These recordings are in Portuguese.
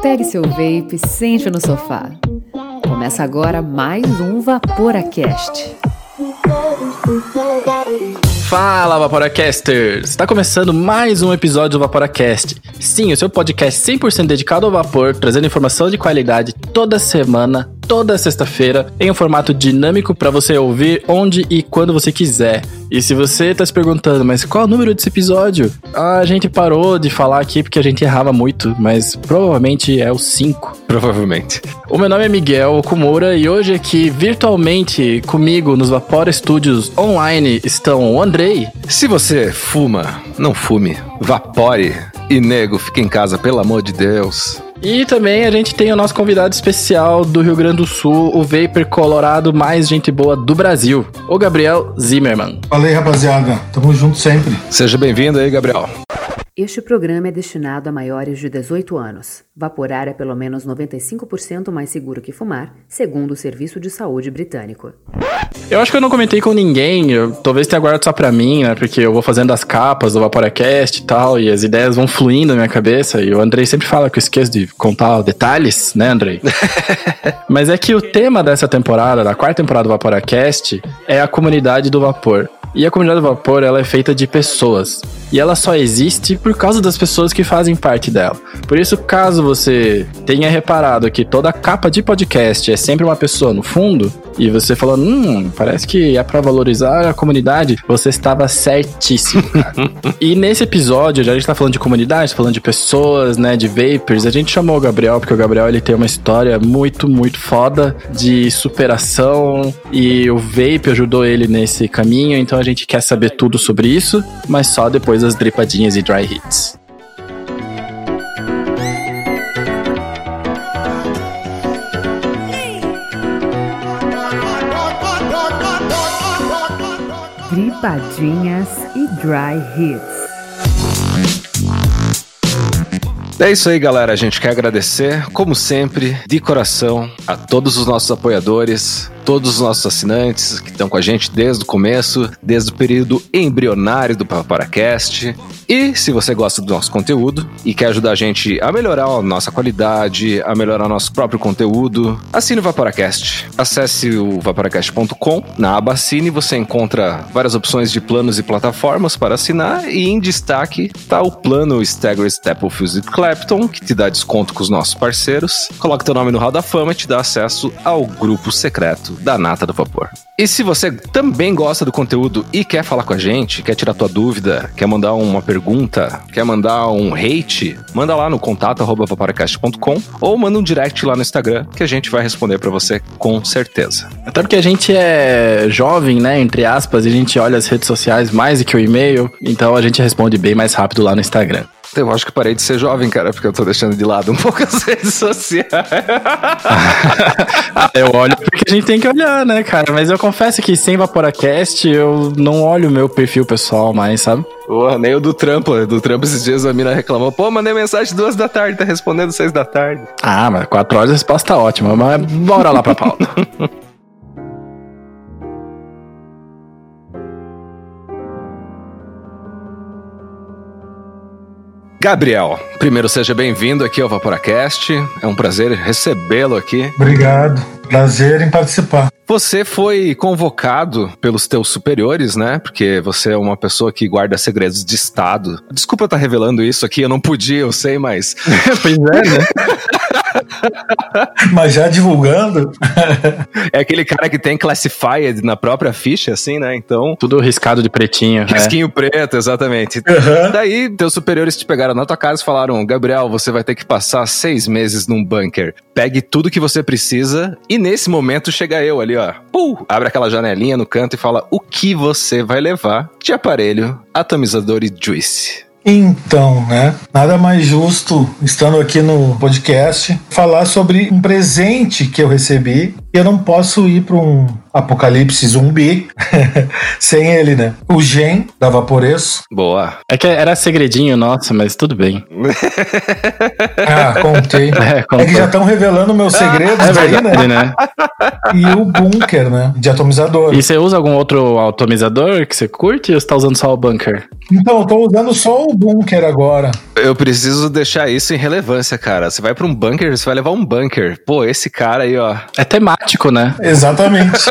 Pegue seu vape, sente no sofá. Começa agora mais um Vaporacast. Fala, Vaporacasters! Está começando mais um episódio do Vaporacast. Sim, o seu podcast 100% dedicado ao vapor, trazendo informação de qualidade toda semana, toda sexta-feira, em um formato dinâmico para você ouvir onde e quando você quiser. E se você está se perguntando, mas qual é o número desse episódio? A gente parou de falar aqui porque a gente errava muito, mas provavelmente é o 5. Provavelmente. O meu nome é Miguel Okumura e hoje aqui virtualmente comigo nos Vapor Studios online estão o Andrei. Se você fuma, não fume, vapore. E nego, fique em casa, pelo amor de Deus. E também a gente tem o nosso convidado especial do Rio Grande do Sul, o Vapor Colorado mais gente boa do Brasil, o Gabriel Zimmermann. Fala aí, rapaziada. Tamo junto sempre. Seja bem-vindo aí, Gabriel. Este programa é destinado a maiores de 18 anos. Vaporar é pelo menos 95% mais seguro que fumar, segundo o Serviço de Saúde Britânico. Eu acho que eu não comentei com ninguém, eu, talvez tenha guardado só pra mim, né? Porque eu vou fazendo as capas do Vaporacast e tal, e as ideias vão fluindo na minha cabeça. E o Andrei sempre fala que eu esqueço de contar detalhes, né, Andrei? Mas é que o tema dessa temporada, da quarta temporada do Vaporacast, é a comunidade do vapor. E a comunidade do vapor, ela é feita de pessoas. E ela só existe por causa das pessoas que fazem parte dela. Por isso, caso você tenha reparado que toda capa de podcast é sempre uma pessoa no fundo, e você falou, hum, parece que é pra valorizar a comunidade, você estava certíssimo, cara. e nesse episódio, já a gente tá falando de comunidade, falando de pessoas, né, de vapors, a gente chamou o Gabriel, porque o Gabriel, ele tem uma história muito, muito foda de superação, e o vape ajudou ele nesse caminho, então a gente quer saber tudo sobre isso, mas só depois das dripadinhas e dry hits. Gripadinhas e Dry Hits. É isso aí, galera. A gente quer agradecer, como sempre, de coração, a todos os nossos apoiadores, todos os nossos assinantes que estão com a gente desde o começo, desde o período embrionário do Paparacast. E se você gosta do nosso conteúdo e quer ajudar a gente a melhorar a nossa qualidade, a melhorar nosso próprio conteúdo, assine o Vaporacast. Acesse o vaporacast.com. Na aba Assine você encontra várias opções de planos e plataformas para assinar e em destaque está o plano Stagger Step of Clapton, que te dá desconto com os nossos parceiros. Coloca teu nome no Hall da Fama e te dá acesso ao grupo secreto da Nata do Vapor. E se você também gosta do conteúdo e quer falar com a gente, quer tirar tua dúvida, quer mandar uma pergunta, quer mandar um hate, manda lá no contato vaporacast.com ou manda um direct lá no Instagram que a gente vai responder para você com certeza. Até porque a gente é jovem, né, entre aspas, e a gente olha as redes sociais mais do que o e-mail, então a gente responde bem mais rápido lá no Instagram. Eu acho que parei de ser jovem, cara, porque eu tô deixando de lado um pouco as redes sociais. eu olho porque a gente tem que olhar, né, cara? Mas eu confesso que sem Vaporacast eu não olho o meu perfil pessoal mais, sabe? Porra, nem o do trampo. Do trampo esses dias a mina reclamou. Pô, mandei mensagem duas da tarde, tá respondendo seis da tarde. Ah, mas quatro horas a resposta tá ótima. Mas bora lá pra pauta. Gabriel, primeiro seja bem-vindo aqui ao Vaporacast. É um prazer recebê-lo aqui. Obrigado. Prazer em participar. Você foi convocado pelos teus superiores, né? Porque você é uma pessoa que guarda segredos de Estado. Desculpa eu estar revelando isso aqui, eu não podia, eu sei, mas. pois é, né? Mas já divulgando. é aquele cara que tem classified na própria ficha, assim, né? Então. Tudo riscado de pretinho. Risquinho é. preto, exatamente. Uhum. Daí, teus superiores te pegaram na tua casa e falaram: Gabriel, você vai ter que passar seis meses num bunker. Pegue tudo que você precisa. E nesse momento chega eu ali, ó. Puh, abre aquela janelinha no canto e fala o que você vai levar de aparelho, atomizador e juice. Então, né? Nada mais justo, estando aqui no podcast, falar sobre um presente que eu recebi. E eu não posso ir para um apocalipse zumbi sem ele, né? O Gen da Vaporeço. Boa. É que era segredinho nosso, mas tudo bem. ah, contei. É, é que já estão revelando meus segredos é verdade, aí, né? né? E o bunker, né? De atomizador. E você usa algum outro atomizador que você curte ou você tá usando só o bunker? Então, eu tô usando só o bunker agora. Eu preciso deixar isso em relevância, cara. Você vai pra um bunker, você vai levar um bunker. Pô, esse cara aí, ó. É temático, né? Exatamente.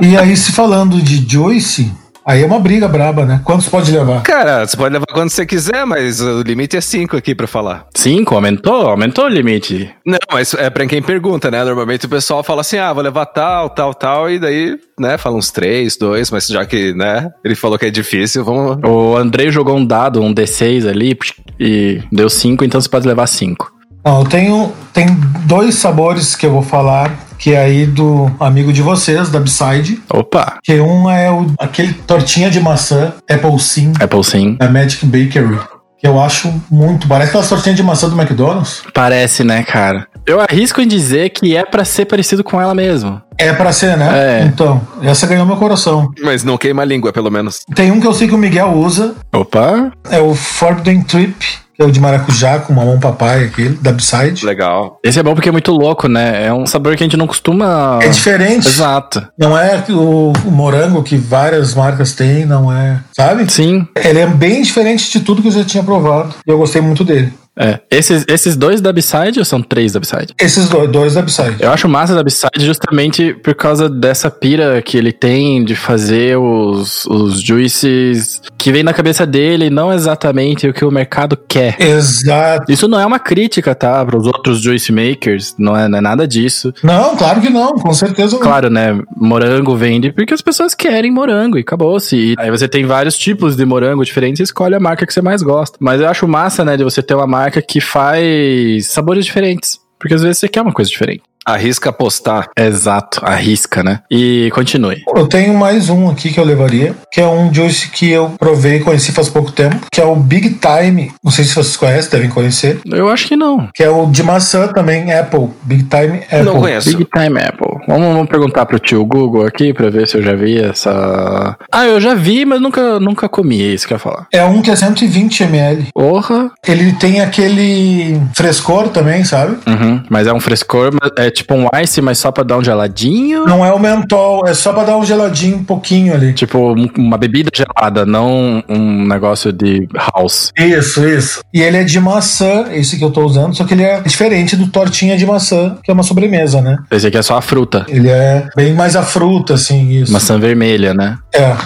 E aí, se falando de Joyce, Aí é uma briga braba, né? Quantos pode levar? Cara, você pode levar quando você quiser, mas o limite é 5 aqui pra falar. 5? Aumentou? Aumentou o limite. Não, mas é pra quem pergunta, né? Normalmente o pessoal fala assim, ah, vou levar tal, tal, tal, e daí, né, fala uns 3, 2, mas já que, né, ele falou que é difícil, vamos... O Andrei jogou um dado, um D6 ali, e deu 5, então você pode levar 5. Não, eu tenho tem dois sabores que eu vou falar, que é aí do amigo de vocês, da Upside. Opa! Que um é o, aquele tortinha de maçã, Apple Sim. Apple Sim. Da Magic Bakery. Que eu acho muito. Parece aquelas tortinhas de maçã do McDonald's. Parece, né, cara? Eu arrisco em dizer que é para ser parecido com ela mesmo. É para ser, né? É. Então, essa ganhou meu coração. Mas não queima a língua, pelo menos. Tem um que eu sei que o Miguel usa. Opa! É o Forbidden Trip é o de maracujá com mamão papai, aquele, da Upside. Legal. Esse é bom porque é muito louco, né? É um sabor que a gente não costuma. É diferente. Exato. Não é o, o morango que várias marcas têm, não é. Sabe? Sim. Ele é bem diferente de tudo que eu já tinha provado. E eu gostei muito dele. É. Esses, esses dois da Upside ou são três da Upside? Esses dois, dois da Upside. Eu acho massa da Upside justamente por causa dessa pira que ele tem de fazer os, os juices que vem na cabeça dele, não exatamente o que o mercado quer. Exato. Isso não é uma crítica, tá? Para os outros juice makers, não é, não é nada disso. Não, claro que não, com certeza não. Claro, né? Morango vende porque as pessoas querem morango e acabou-se. Aí você tem vários tipos de morango diferentes e escolhe a marca que você mais gosta. Mas eu acho massa, né, de você ter uma marca marca que faz sabores diferentes. Porque às vezes você quer uma coisa diferente. Arrisca apostar. Exato, arrisca, né? E continue. Eu tenho mais um aqui que eu levaria, que é um juice que eu provei e conheci faz pouco tempo, que é o Big Time. Não sei se vocês conhecem, devem conhecer. Eu acho que não. Que é o de maçã também, Apple. Big Time Apple. Não conheço. Big Time Apple. Vamos, vamos perguntar pro tio Google aqui pra ver se eu já vi essa. Ah, eu já vi, mas nunca, nunca comi, é isso que eu ia falar. É um que é 120 ml. Porra. Ele tem aquele frescor também, sabe? Uhum, mas é um frescor, é tipo um ice, mas só pra dar um geladinho. Não é o mentol, é só pra dar um geladinho um pouquinho ali. Tipo uma bebida gelada, não um negócio de house. Isso, isso. E ele é de maçã, esse que eu tô usando, só que ele é diferente do tortinha de maçã, que é uma sobremesa, né? Esse aqui é só a fruta. Ele é bem mais a fruta, assim, isso. Maçã vermelha, né? É.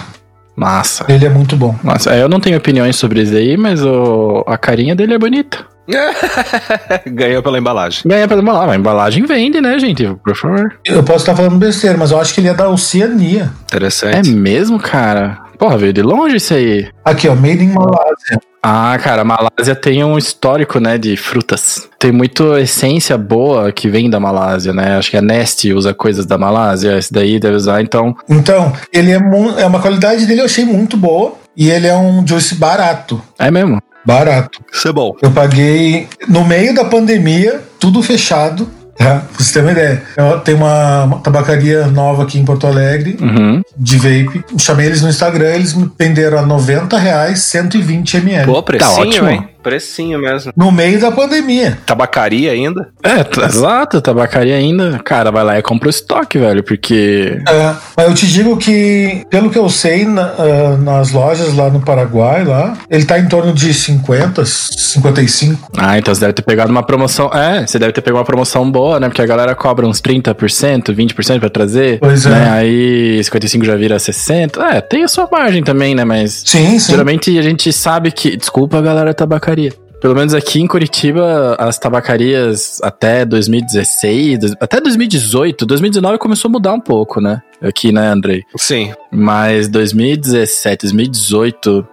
Massa. Ele é muito bom. Nossa, eu não tenho opiniões sobre isso aí, mas o, a carinha dele é bonita. Ganhou pela embalagem. Ganha pela embalagem. A embalagem vende, né, gente? Por favor. Eu posso estar falando besteira, mas eu acho que ele é da Oceania. É Interessante. mesmo, cara? Porra, veio de longe isso aí. Aqui, ó, Made in Malásia. Ah, cara, a Malásia tem um histórico, né, de frutas. Tem muita essência boa que vem da Malásia, né? Acho que a Nest usa coisas da Malásia, esse daí deve usar, então. Então, ele é, é uma qualidade dele eu achei muito boa. E ele é um juice barato. É mesmo. Barato. Isso é bom. Eu paguei no meio da pandemia, tudo fechado. Tá? Pra você ter uma ideia. Eu- Tem uma, tabacaria nova aqui em Porto Alegre, Uhum. de vape. Chamei eles no Instagram, eles me venderam a 90 reais 120 ml. Pô, precinho, Tá ótimo. hein? Precinho mesmo. No meio da pandemia. Tabacaria ainda? É, tá- exato, tabacaria ainda. Cara, vai lá e compra o estoque, velho, porque. É, mas eu te digo que, pelo que eu sei, na- ah, nas lojas lá no Paraguai, lá, ele tá em torno de 50, 55. Ah, então você deve ter pegado uma promoção. É, você deve ter pegado uma promoção boa, né? Porque a galera cobra uns 30%, 20% pra trazer. Pois é. né? Aí 55 já vira 60. É, tem a sua margem também, né? Mas Sim, sim. geralmente a gente sabe que. Desculpa, galera, tabacaria. Pelo menos aqui em Curitiba, as tabacarias até 2016, dois- até 2018, 2019 começou a mudar um pouco, né? Aqui, né, Andrei? Sim. Mas 2017, 2018,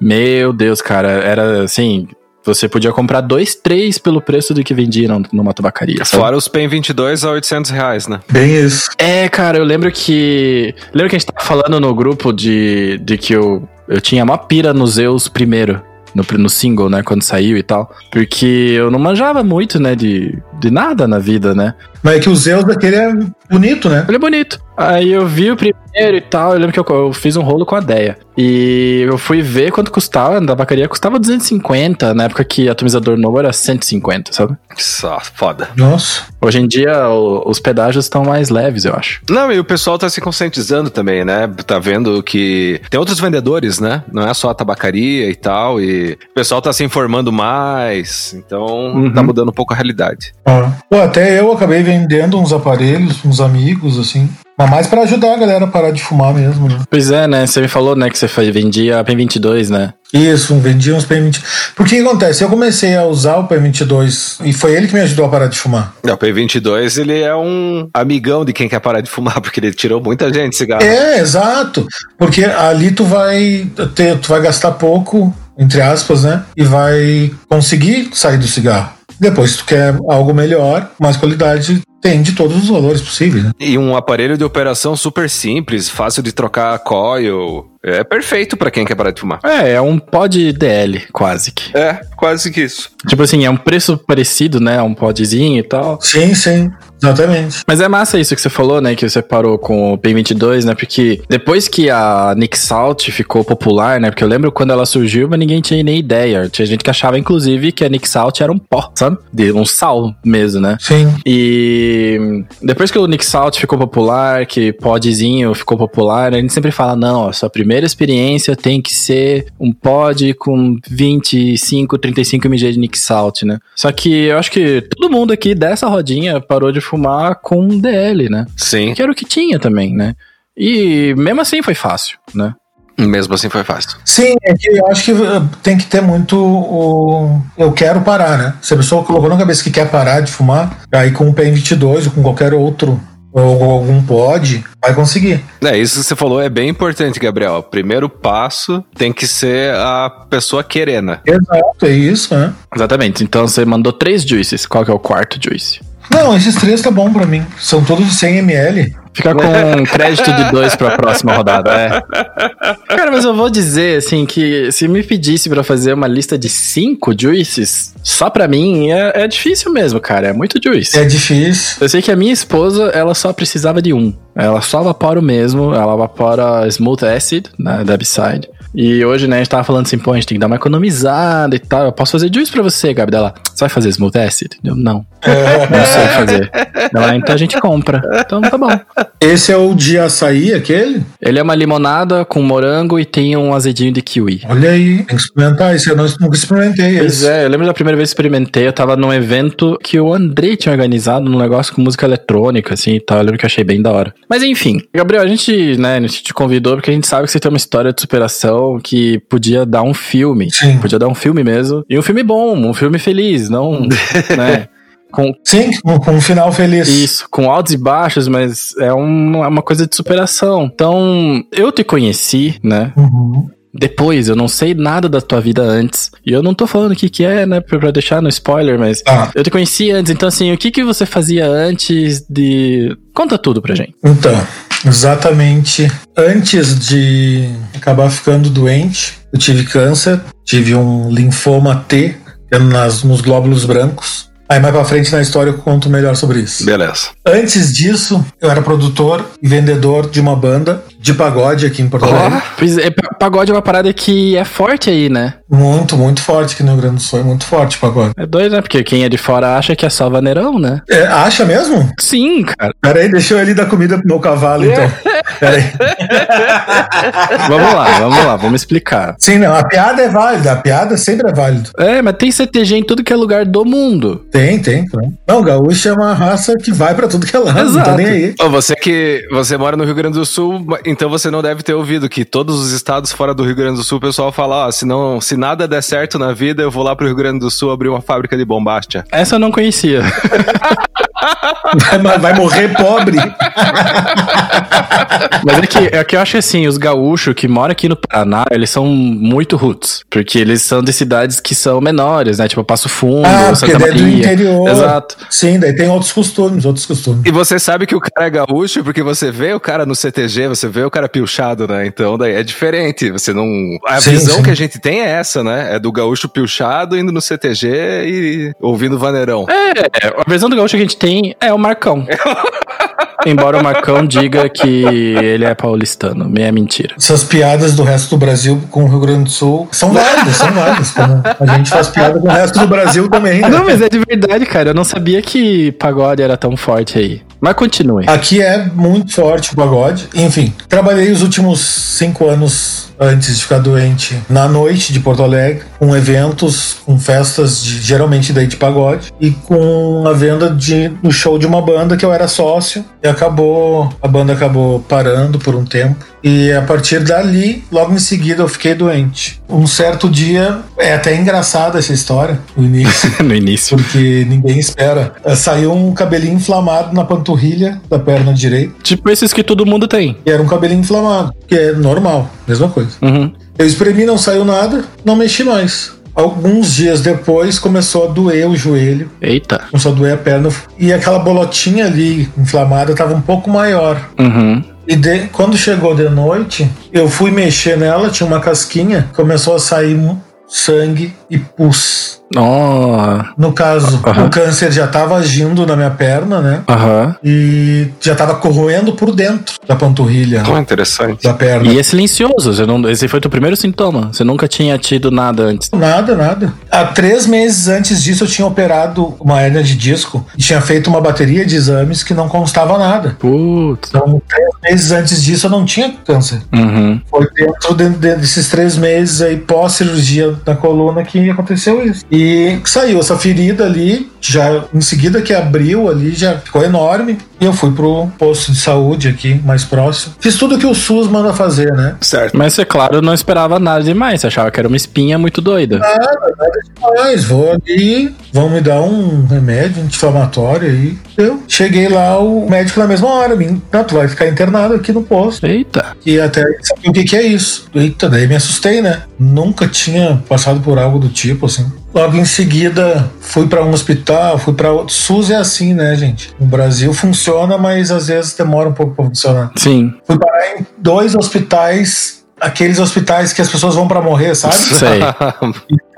meu Deus, cara, era assim. Você podia comprar dois, três pelo preço do que vendia num- numa tabacaria. sabe? Fora os PEN 22 a 800 reais, né? Bem isso. É, cara, eu lembro que. Lembra que a gente tava falando no grupo de, de que eu, eu tinha uma pira nos Zeus primeiro. No, no single, né? Quando saiu e tal. Porque eu não manjava muito, né? De, de nada na vida, né? Mas é que o Zeus daquele é bonito, né? Ele é bonito. Aí eu vi o primeiro e tal. Eu lembro que eu, eu fiz um rolo com a Deia. E eu fui ver quanto custava, na tabacaria custava 250, na época que atomizador novo era 150, sabe? Só, foda. Nossa. Hoje em dia o- os pedágios estão mais leves, eu acho. Não, e o pessoal tá se conscientizando também, né? Tá vendo que tem outros vendedores, né? Não é só a tabacaria e tal. E o pessoal tá se informando mais. Então Uhum. tá mudando um pouco a realidade. Ah. Pô, até eu acabei vendendo uns aparelhos, uns amigos, assim. Mas mais pra ajudar a galera a parar de fumar mesmo, né? Pois é, né? Você me falou, né, que você foi- vendia a P22, né? Isso, vendi uns PM20. Porque o que acontece? Eu comecei a usar o PM22 e foi ele que me ajudou a parar de fumar. O P22, ele é um amigão de quem quer parar de fumar, porque ele tirou muita gente de cigarro. É, exato. Porque ali tu vai ter, tu vai gastar pouco, entre aspas, né? E vai conseguir sair do cigarro. Depois, se tu quer algo melhor, mais qualidade, tem de todos os valores possíveis, né? E um aparelho de operação super simples, fácil de trocar coil. É perfeito pra quem quer parar de fumar. É, é um pod DL, quase que. É, quase que isso. Tipo assim, é um preço parecido, né? Um podzinho e tal. Sim, sim. Exatamente. Mas é massa isso que você falou, né? Que você parou com o P22, né? Porque depois que a Nick Salt ficou popular, né? Porque eu lembro quando ela surgiu, mas ninguém tinha nem ideia. Tinha gente que achava, inclusive, que a Nick Salt era um pó, sabe? De um sal mesmo, né? Sim. E depois que o Nick Salt ficou popular, que podzinho ficou popular, a gente sempre fala, não, ó, sua primeira experiência tem que ser um pod com 25, 35 mg de Nick Salt, né? Só que eu acho que todo mundo aqui dessa rodinha parou de fumar com DL, né? Sim, Que era o que tinha também, né? E mesmo assim foi fácil, né? mesmo assim foi fácil. Sim, é que eu acho que uh, tem que ter muito o. Eu quero parar, né? Se a pessoa colocou na cabeça que quer parar de fumar, aí com o PM22 ou com qualquer outro, ou algum pod, vai conseguir. É, isso que você falou é bem importante, Gabriel. O primeiro passo tem que ser a pessoa querer, né? Exato, é isso, né? Exatamente. Então você mandou três juices. Qual que é o quarto juice? Não, esses três tá bom pra mim. São todos de 100 ml. Fica com um crédito de dois pra próxima rodada, é. Cara, mas eu vou dizer, assim, que se me pedisse pra fazer uma lista de cinco juices, só pra mim, é, é difícil mesmo, cara. É muito juice. É difícil. Eu sei que a minha esposa, ela só precisava de um. Ela só evapora o mesmo, ela evapora Smooth Acid, né, da Upside. E hoje, né, a gente tava falando assim, pô, a gente tem que dar uma economizada e tal. Eu posso fazer juice pra você, Gabi. Dela, você vai fazer Smooth Acid? Eu, não. Não sei fazer. Ela, então a gente compra. Então tá bom. Esse é o de açaí, aquele? Ele é uma limonada com morango e tem um azedinho de kiwi. Olha aí, tem que experimentar. Esse eu não, nunca experimentei. Pois Esse. é, eu lembro da primeira vez que experimentei, eu tava num evento que o Andrei tinha organizado, num negócio com música eletrônica, assim e tal. Eu lembro que eu achei bem da hora. Mas enfim, Gabriel, a gente, né, a gente te convidou porque a gente sabe que você tem uma história de superação que podia dar um filme. Sim. Podia dar um filme mesmo. E um filme bom, um filme feliz, não, né? Com, Sim, com um final feliz. Isso, com altos e baixos, mas é uma, uma coisa de superação. Então, eu te conheci, né? Uhum. Depois, eu não sei nada da tua vida antes. E eu não tô falando o que que é, né? Pra deixar no spoiler, mas. Tá. Eu te conheci antes, então assim, o que que você fazia antes de. Conta tudo pra gente. Então, exatamente antes de acabar ficando doente, eu tive câncer, tive um linfoma T que é nas, nos glóbulos brancos. Aí mais pra frente na história eu conto melhor sobre isso. Beleza. Antes disso, eu era produtor e vendedor de uma banda de pagode aqui em Porto Alegre. Pois é, pa- pagode é uma parada que é forte aí, né? Muito, muito forte aqui no Rio Grande do Sul. É muito forte o pagode. É doido, né? Porque quem é de fora acha que é só vaneirão, né? É, acha mesmo? Sim, cara. Pera aí, deixa eu ali dar comida pro meu cavalo, então. Pera aí. Vamos lá, vamos lá, vamos explicar. Sim, não, a piada é válida, a piada sempre é válida. É, mas tem CTG em tudo que é lugar do mundo. Tem, tem, tem. Não, gaúcho é uma raça que vai pra tudo que é lado, não Exato. tá nem aí. Ô, você que você mora no Rio Grande do Sul, então você não deve ter ouvido que todos os estados fora do Rio Grande do Sul o pessoal fala, ó, se, não, se nada der certo na vida, eu vou lá pro Rio Grande do Sul abrir uma fábrica de bombástia. Essa eu não conhecia. Vai, vai morrer pobre. Mas é que, é que eu acho assim, os gaúchos que moram aqui no Paraná, eles são muito roots. Porque eles são de cidades que são menores, né? Tipo Passo Fundo, Ah, porque Santa daí é do Maria. interior. Exato. Sim, daí tem outros costumes, outros costumes. E você sabe que o cara é gaúcho porque você vê o cara no CTG, você vê o cara pilchado, né? Então daí é diferente. Você não. A Sim, visão sim. que a gente tem é essa, né? É do gaúcho pilchado indo no CTG e ouvindo vaneirão. É, a visão do gaúcho que a gente tem é o Marcão. Embora o Marcão diga que ele é paulistano, meia mentira. Essas piadas do resto do Brasil com o Rio Grande do Sul são válidas, são válidas. A gente faz piada com o resto do Brasil também. Né? Não, mas é de verdade, cara. Eu não sabia que pagode era tão forte aí. Mas continue. Aqui é muito forte o pagode. Enfim, trabalhei os últimos cinco anos antes de ficar doente na noite de Porto Alegre, com eventos, com festas de, geralmente daí de pagode e com a venda de no show de uma banda que eu era sócio e acabou a banda acabou parando por um tempo e a partir dali, logo em seguida eu fiquei doente. Um certo dia, é até engraçada essa história, no início. no início. Porque ninguém espera. Saiu um cabelinho inflamado na panturrilha da perna direita. Tipo esses que todo mundo tem. E era um cabelinho inflamado, que é normal, mesma coisa. Uhum. Eu espremi, não saiu nada, não mexi mais. Alguns dias depois começou a doer o joelho. Eita. Começou a doer a perna. E aquela bolotinha ali inflamada estava um pouco maior. Uhum. E de, quando chegou de noite, eu fui mexer nela, tinha uma casquinha, começou a sair sangue e pus. Oh. No caso, Aham. o câncer já estava agindo na minha perna, né? Aham. E já estava corroendo por dentro da panturrilha, Oh, interessante. da perna. E é silencioso. Você não, esse foi o teu primeiro sintoma. Você nunca tinha tido nada antes. Nada, nada. Há três meses antes disso, eu tinha operado uma hérnia de disco e tinha feito uma bateria de exames que não constava nada. Putz. Então, três meses antes disso, eu não tinha câncer. Uhum. Foi dentro de- de- desses três meses aí, pós-cirurgia na coluna, que aconteceu isso. E saiu essa ferida ali, já em seguida que abriu ali, já ficou enorme. E eu fui pro posto de saúde aqui, mais próximo. Fiz tudo que o SUS manda fazer, né? Certo. Mas você, claro, não esperava nada demais. Você achava que era uma espinha muito doida. Nada, nada demais. Vou ali, vão me dar um remédio anti-inflamatório aí. Eu cheguei lá, o médico na mesma hora, me, não, tu vai ficar internado aqui no posto. Eita. E até saber o que, que é isso. Eita, daí me assustei, né? Nunca tinha passado por algo do tipo, assim. Logo em seguida, fui para um hospital, fui para outro. SUS é assim, né, gente? No Brasil funciona, mas às vezes demora um pouco para funcionar. Sim. Fui parar em dois hospitais, aqueles hospitais que as pessoas vão para morrer, sabe? Sei.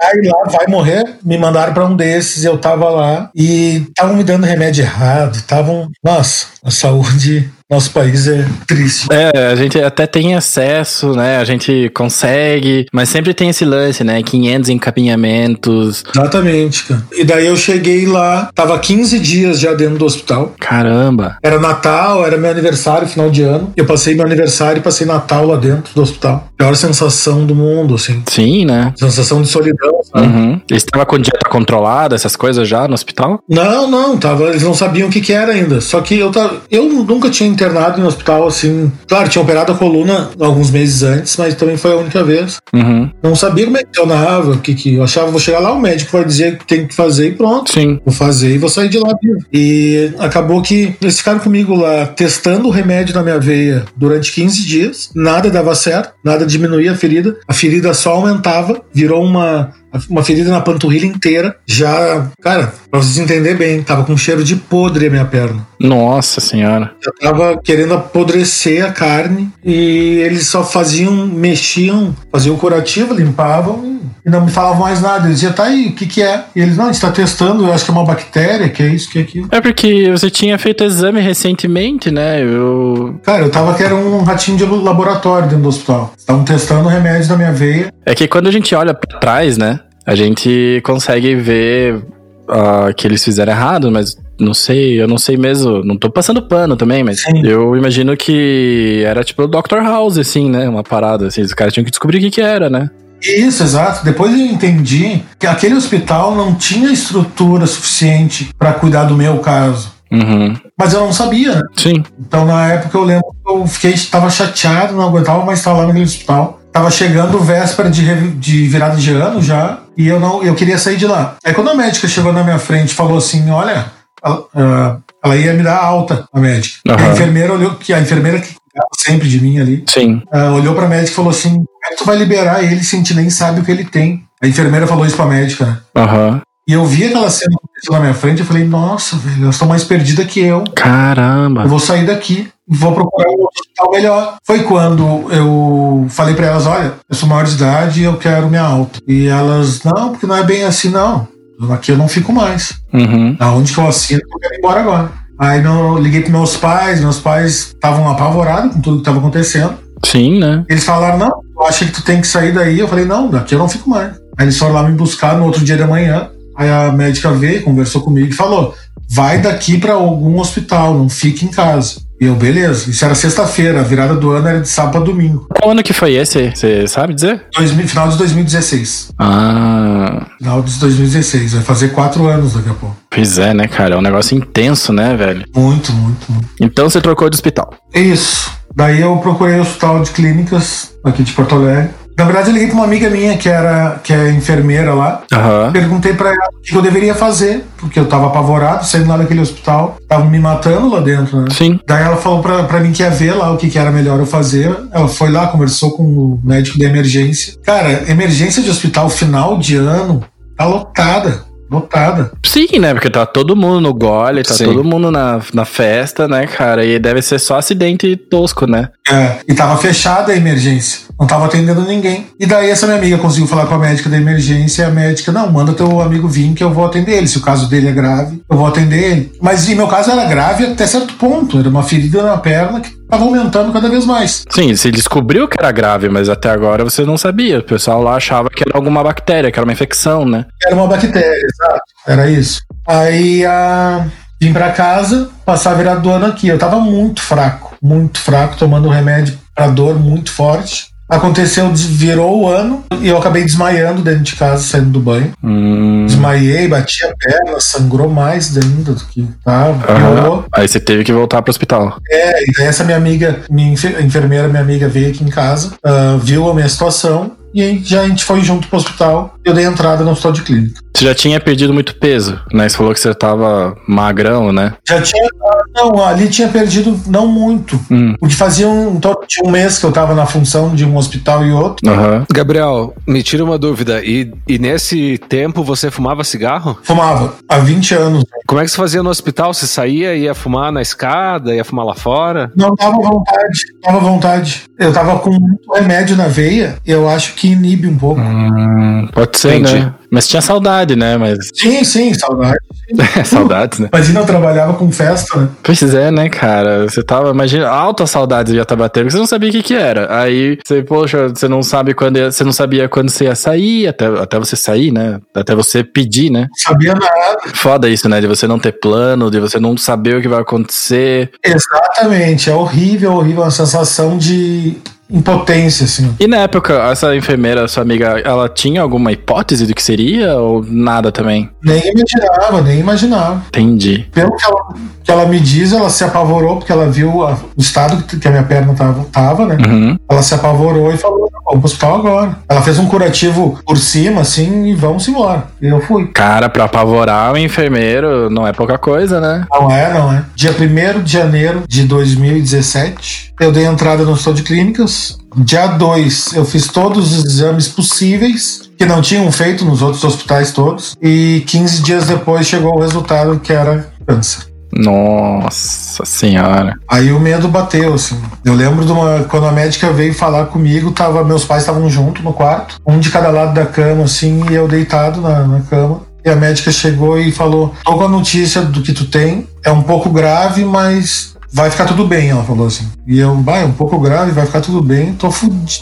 Aí lá vai morrer, me mandaram pra um desses, eu tava lá e estavam me dando remédio errado, estavam, nossa, a saúde nosso país é triste. É, a gente até tem acesso, né? A gente consegue, mas sempre tem esse lance, né? 500 encaminhamentos. Exatamente, cara. E daí eu cheguei lá, tava 15 dias já dentro do hospital. Caramba. Era Natal, era meu aniversário, final de ano. Eu passei meu aniversário e passei Natal lá dentro do hospital. Pior sensação do mundo, assim. Sim, né? Sensação de solidão, sabe? Uhum. Eles estavam com dieta controlada, essas coisas já no hospital? Não, não, tava, eles não sabiam o que, que era ainda. Só que eu tava, eu nunca tinha internado em hospital assim. Claro, tinha operado a coluna alguns meses antes, mas também foi a única vez. Uhum. Não sabia como é que funcionava, o que que eu achava, vou chegar lá, o médico vai dizer o que tem que fazer e pronto. Sim. Vou fazer e vou sair de lá vivo. E acabou que eles ficaram comigo lá testando o remédio na minha veia durante 15 dias. Nada dava certo, nada diminuía a ferida. A ferida só aumentava, virou uma uma ferida na panturrilha inteira. Já, cara, pra vocês entenderem bem, tava com cheiro de podre a minha perna. Nossa senhora. Já tava querendo apodrecer a carne e eles só faziam, mexiam, faziam o curativo, limpavam e não me falavam mais nada. Eles diziam, tá aí, o que que é? E eles, não, a gente tá testando, eu acho que é uma bactéria, que é isso, que é aquilo. É porque você tinha feito exame recentemente, né? Eu. Cara, eu tava que era um ratinho de laboratório dentro do hospital. Estavam testando remédio da minha veia. É que quando a gente olha pra trás, né? A gente consegue ver uh, que eles fizeram errado, mas não sei, eu não sei mesmo. Não tô passando pano também, mas Sim. eu imagino que era tipo o Dr. House, assim, né? Uma parada, assim. Os caras tinham que descobrir o que que era, né? Isso, exato. Depois eu entendi que aquele hospital não tinha estrutura suficiente para cuidar do meu caso. Uhum. Mas eu não sabia, né? Sim. Então, na época, eu lembro que eu fiquei, tava chateado, não aguentava mais estar lá naquele hospital. Tava chegando véspera de, de virada de ano já, e eu não, eu queria sair de lá. Aí quando a médica chegou na minha frente e falou assim, olha, ela, ela ia me dar alta, a médica. Aham. a enfermeira olhou, que a enfermeira que cuidava sempre de mim ali, Sim. ah, olhou pra médica e falou assim, tu vai liberar ele se a gente nem sabe o que ele tem? A enfermeira falou isso pra médica, né? Aham. E eu vi aquela cena na minha frente e falei, nossa, velho, elas estão mais perdidas que eu. Eu Caramba. vou sair daqui, vou procurar um hospital melhor. Foi quando eu falei pra elas, olha, eu sou maior de idade e eu quero minha alta. E elas, não, porque não é bem assim, não. Aqui eu não fico mais. Uhum. Aonde que eu assino, eu quero ir embora agora. Aí não, liguei pros meus pais, meus pais estavam apavorados com tudo que estava acontecendo. Sim, né? Eles falaram, não, eu acho que tu tem que sair daí. Eu falei, não, daqui eu não fico mais. Aí eles foram lá me buscar no outro dia da manhã. Aí a médica veio, conversou comigo e falou: vai daqui para algum hospital, não fique em casa. E eu, beleza. Isso era sexta-feira, a virada do ano era de sábado a domingo. Qual ano que foi esse? Você sabe dizer? Dois final de 2016. Ah, Final de 2016. Vai fazer quatro anos daqui a pouco. pois é, né, cara? É um negócio intenso, né, velho? Muito, muito, muito. Então você trocou de hospital. Isso. Daí eu procurei o hospital de clínicas aqui de Porto Alegre. Na verdade, eu liguei pra uma amiga minha que era que é enfermeira lá. Aham. Perguntei pra ela o que eu deveria fazer, porque eu tava apavorado, saindo lá daquele hospital. Tava me matando lá dentro, né? Sim. Daí ela falou pra, pra mim que ia ver lá o que, que era melhor eu fazer. Ela foi lá, conversou com o médico da emergência. Cara, emergência de hospital final de ano tá lotada. Lotada. Sim, né? Porque tá todo mundo no gole, tá Sim. todo mundo na, na festa, né, cara? E deve ser só acidente tosco, né? É, e tava fechada a emergência. Não tava atendendo ninguém. E daí essa minha amiga conseguiu falar com a médica da emergência e a médica, não, manda teu amigo vir que eu vou atender ele. Se o caso dele é grave, eu vou atender ele. Mas em meu caso era grave até certo ponto. Era uma ferida na perna que tava aumentando cada vez mais. Sim, você descobriu que era grave, mas até agora você não sabia. O pessoal lá achava que era alguma bactéria, que era uma infecção, né? Era uma bactéria, exato. Era isso. Aí a... vim pra casa, passar a virada do ano aqui. Eu tava muito fraco, muito fraco, tomando um remédio pra dor muito forte. Aconteceu, virou o ano e eu acabei desmaiando dentro de casa, saindo do banho. Hum. Desmaiei, bati a perna, sangrou mais ainda do que tava. Aham. piorou. Aí você teve que voltar pro hospital. É, e essa minha amiga, minha enfe- enfermeira, minha amiga, veio aqui em casa, ah, viu a minha situação e aí já a gente foi junto pro hospital. Eu dei entrada no hospital de clínica. Você já tinha perdido muito peso, né? Você falou que você tava magrão, né? Já tinha. Não, ali tinha perdido não muito. Hum. Porque fazia um, torno de um mês que eu tava na função de um hospital e outro. Aham. Gabriel, me tira uma dúvida. E, e nesse tempo você fumava cigarro? Fumava há 20 anos. Como é que você fazia no hospital? Você saía, ia fumar na escada, ia fumar lá fora? Não dava vontade, dava vontade. Eu tava com muito remédio na veia, eu acho que inibe um pouco. Hum, pode ser, Entendi. né? Mas tinha saudade, né? Mas. Sim, sim, saudade. Saudades, né? Imagina, eu trabalhava com festa, né? Pois é, né, cara? Você tava, imagina, alta saudade já tá batendo, porque você não sabia o que que era. Aí, você, poxa, você não sabe quando, ia- você não sabia quando você ia sair, até, até você sair, né? Até você pedir, né? Não sabia nada. Foda isso, né? De você não ter plano, de você não saber o que vai acontecer. Exatamente, é horrível, horrível, uma sensação de impotência, assim. E na época, essa enfermeira, sua amiga, ela tinha alguma hipótese do que seria ou nada também? Nem imaginava, nem imaginava. Entendi. Pelo que ela, que ela me diz, ela se apavorou porque ela viu a- o estado que, a minha perna tava, tava né? Uhum. Ela se apavorou e falou: vamos pro hospital agora. Ela fez um curativo por cima, assim, e vamos embora. E eu fui. Cara, pra apavorar o enfermeiro não é pouca coisa, né? Não é, não é. Dia 1 de janeiro de 2017, eu dei entrada no hospital de clínicas. Dia 2, eu fiz todos os exames possíveis que não tinham feito nos outros hospitais todos. E 15 dias depois chegou o resultado que era câncer. Nossa senhora. Aí o medo bateu, assim. Eu lembro de uma, quando a médica veio falar comigo, tava, meus pais estavam juntos no quarto, um de cada lado da cama, assim, e eu deitado na, na cama. E a médica chegou e falou: tô com a notícia do que tu tem, é um pouco grave, mas vai ficar tudo bem, ela falou assim. E eu, vai, é um pouco grave, vai ficar tudo bem, tô,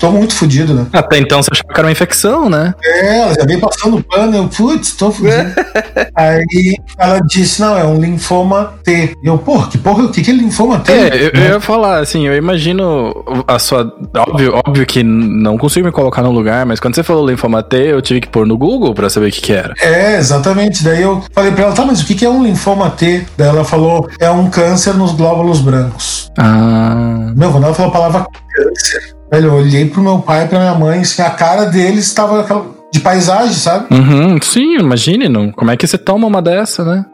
tô muito fudido, né? Até então você achava que era uma infecção, né? É, ela já veio passando pano, eu, putz, tô fudido. Aí ela disse: não, é um linfoma T. E eu, porra, que porra, o que, que é linfoma T? É, eu, eu ia falar, assim, eu imagino a sua. Óbvio, óbvio que não consigo me colocar no lugar, mas quando você falou linfoma T, eu tive que pôr no Google pra saber o que, que era. É, exatamente. Daí eu falei pra ela, tá, mas o que que é um linfoma T? Daí ela falou, é um câncer nos glóbulos brancos. Ah. Meu, quando ela falou a palavra câncer, velho, eu olhei pro meu pai e pra minha mãe, assim, a cara deles estava aquela- de paisagem, sabe? Uhum, sim, imagine, não. Como é que você toma uma dessa, né?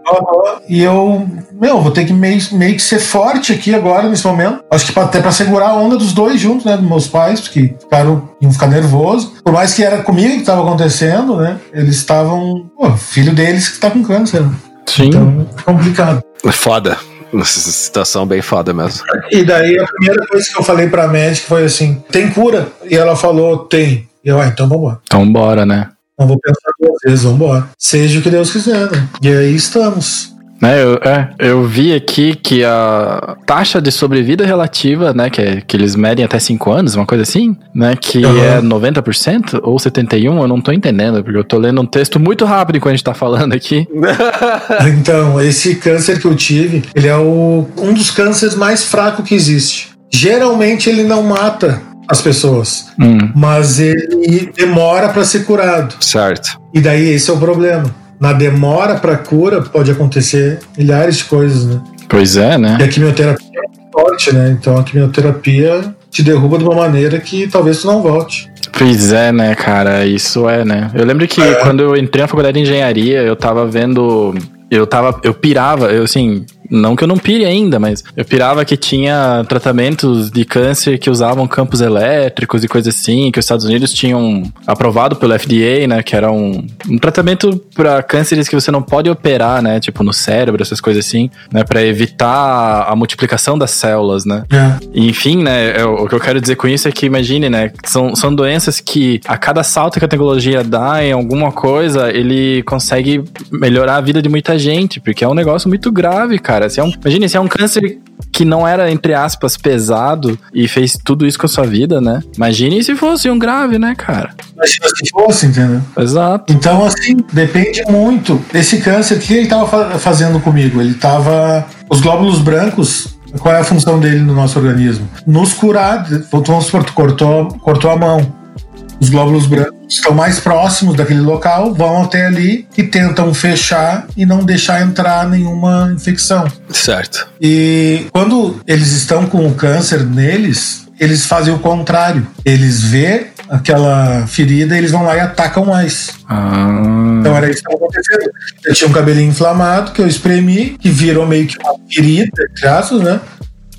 E eu, meu, vou ter que meio, meio que ser forte aqui agora, nesse momento. Acho que até pra segurar a onda dos dois juntos, né? Dos meus pais, porque ficaram, iam ficar nervosos. Por mais que era comigo que tava acontecendo, né? Eles estavam. Pô, filho deles que tá com câncer. né? Sim. Então, complicado. Foda. Situação bem foda mesmo. E daí a primeira coisa que eu falei pra médica foi assim: tem cura? E ela falou: tem. E eu, ah, então vambora. Então bora, né? Não vou pensar duas vezes, vambora. Seja o que Deus quiser, né? E aí estamos. É eu, é, eu vi aqui que a taxa de sobrevida relativa, né, que, é, que eles medem até 5 anos, uma coisa assim, né, que uhum. é 90% ou 71%, eu não tô entendendo, porque eu tô lendo um texto muito rápido enquanto a gente tá falando aqui. então, esse câncer que eu tive, ele é o, um dos cânceres mais fracos que existe. Geralmente ele não mata as pessoas, hum. mas ele demora para ser curado. Certo. E daí esse é o problema. Na demora para cura pode acontecer milhares de coisas, né? Pois é, né? E a quimioterapia é forte, né? Então a quimioterapia te derruba de uma maneira que talvez tu não volte. Pois é, né, cara? Isso é, né? Eu lembro que é. quando eu entrei na faculdade de engenharia, eu tava vendo eu tava, eu pirava, eu assim, não que eu não pire ainda, mas eu pirava que tinha tratamentos de câncer que usavam campos elétricos e coisas assim, que os Estados Unidos tinham aprovado pelo FDA, né? Que era um, um tratamento para cânceres que você não pode operar, né? Tipo no cérebro, essas coisas assim, né? Para evitar a multiplicação das células, né? É. enfim, né? Eu, o que eu quero dizer com isso é que imagine, né? São, são doenças que a cada salto que a tecnologia dá em alguma coisa, ele consegue melhorar a vida de muita gente, porque é um negócio muito grave, cara. Se é um, imagine, se é um câncer que não era, entre aspas, pesado e fez tudo isso com a sua vida, né? Imagine se fosse um grave, né, cara? Imagina se fosse, entendeu? Exato. Então, assim, depende muito. Esse câncer, o que ele tava fazendo comigo? Ele tava. Os glóbulos brancos qual é a função dele no nosso organismo? Nos curar. Vamos supor, tu cortou, cortou a mão. Os glóbulos brancos estão mais próximos daquele local, vão até ali e tentam fechar e não deixar entrar nenhuma infecção. Certo. E quando eles estão com o câncer neles, eles fazem o contrário. Eles vê aquela ferida e eles vão lá e atacam mais. Ah. Então era isso que estava acontecendo. Eu tinha um cabelinho inflamado que eu espremi, que virou meio que uma ferida, traços, né?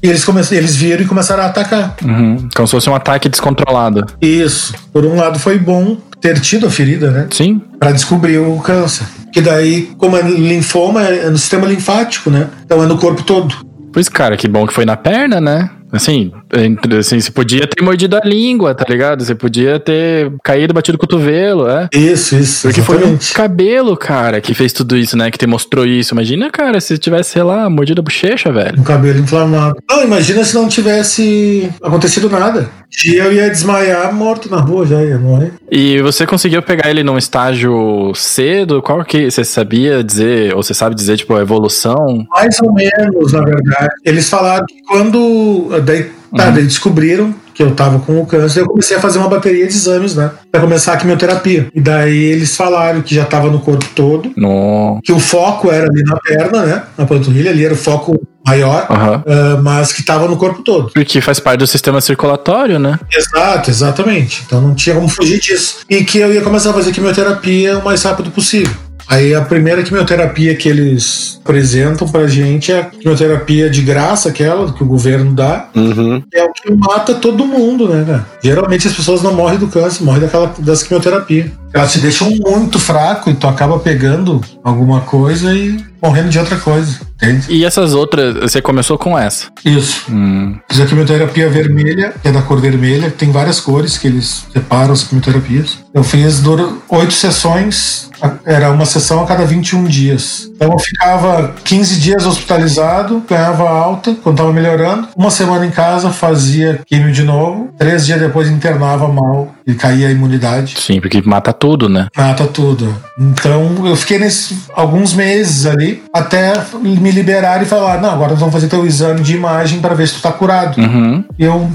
E eles, eles viram e começaram a atacar. Uhum. Como se fosse um ataque descontrolado. Isso. Por um lado foi bom ter tido a ferida, né? Sim. Para descobrir o câncer. Que daí, como é linfoma, é no sistema linfático, né? Então é no corpo todo. Pois, cara, que bom que foi na perna, né? Assim, entre, assim, você podia ter mordido a língua, tá ligado? Você podia ter caído, batido o cotovelo, é? Isso, isso. Porque exatamente. foi o cabelo, cara, que fez tudo isso, né? Que te mostrou isso. Imagina, cara, se tivesse, sei lá, mordido a bochecha, velho. Um cabelo inflamado. Não, imagina se não tivesse acontecido nada. E eu ia desmaiar morto na rua, já ia morrer. E você conseguiu pegar ele num estágio cedo? Qual que você sabia dizer, ou você sabe dizer, tipo, a evolução? Mais ou menos, na verdade. Eles falaram que quando. Daí, tá, uhum. daí descobriram que eu tava com o câncer, eu comecei a fazer uma bateria de exames, né? Pra começar a quimioterapia. E daí eles falaram que já tava no corpo todo. No. Que o foco era ali na perna, né? Na panturrilha, ali era o foco maior, uhum. uh, mas que estava no corpo todo. Porque faz parte do sistema circulatório, né? Exato, exatamente. Então não tinha como fugir disso. E que eu ia começar a fazer quimioterapia o mais rápido possível. Aí a primeira quimioterapia que eles apresentam pra gente é a quimioterapia de graça, aquela que o governo dá. Uhum. É o que mata todo mundo, né, cara? Geralmente as pessoas não morrem do câncer, morrem daquela, das quimioterapia. Elas te deixam muito fraco e tu acaba pegando alguma coisa e morrendo de outra coisa, entende? E essas outras, você começou com essa? Isso. Hum. Fiz a quimioterapia vermelha, que é da cor vermelha, tem várias cores que eles separam as quimioterapias. Eu fiz oito sessões, era uma sessão a cada 21 dias. Então eu ficava 15 dias hospitalizado, ganhava alta quando estava melhorando. Uma semana em casa, fazia quimio de novo. Três dias depois internava mal e caía a imunidade. Sim, porque mata tudo, né? Mata tudo. Então eu fiquei nesses alguns meses ali até me liberar e falar: não, agora nós vamos fazer teu exame de imagem para ver se tu tá curado. Uhum. E eu,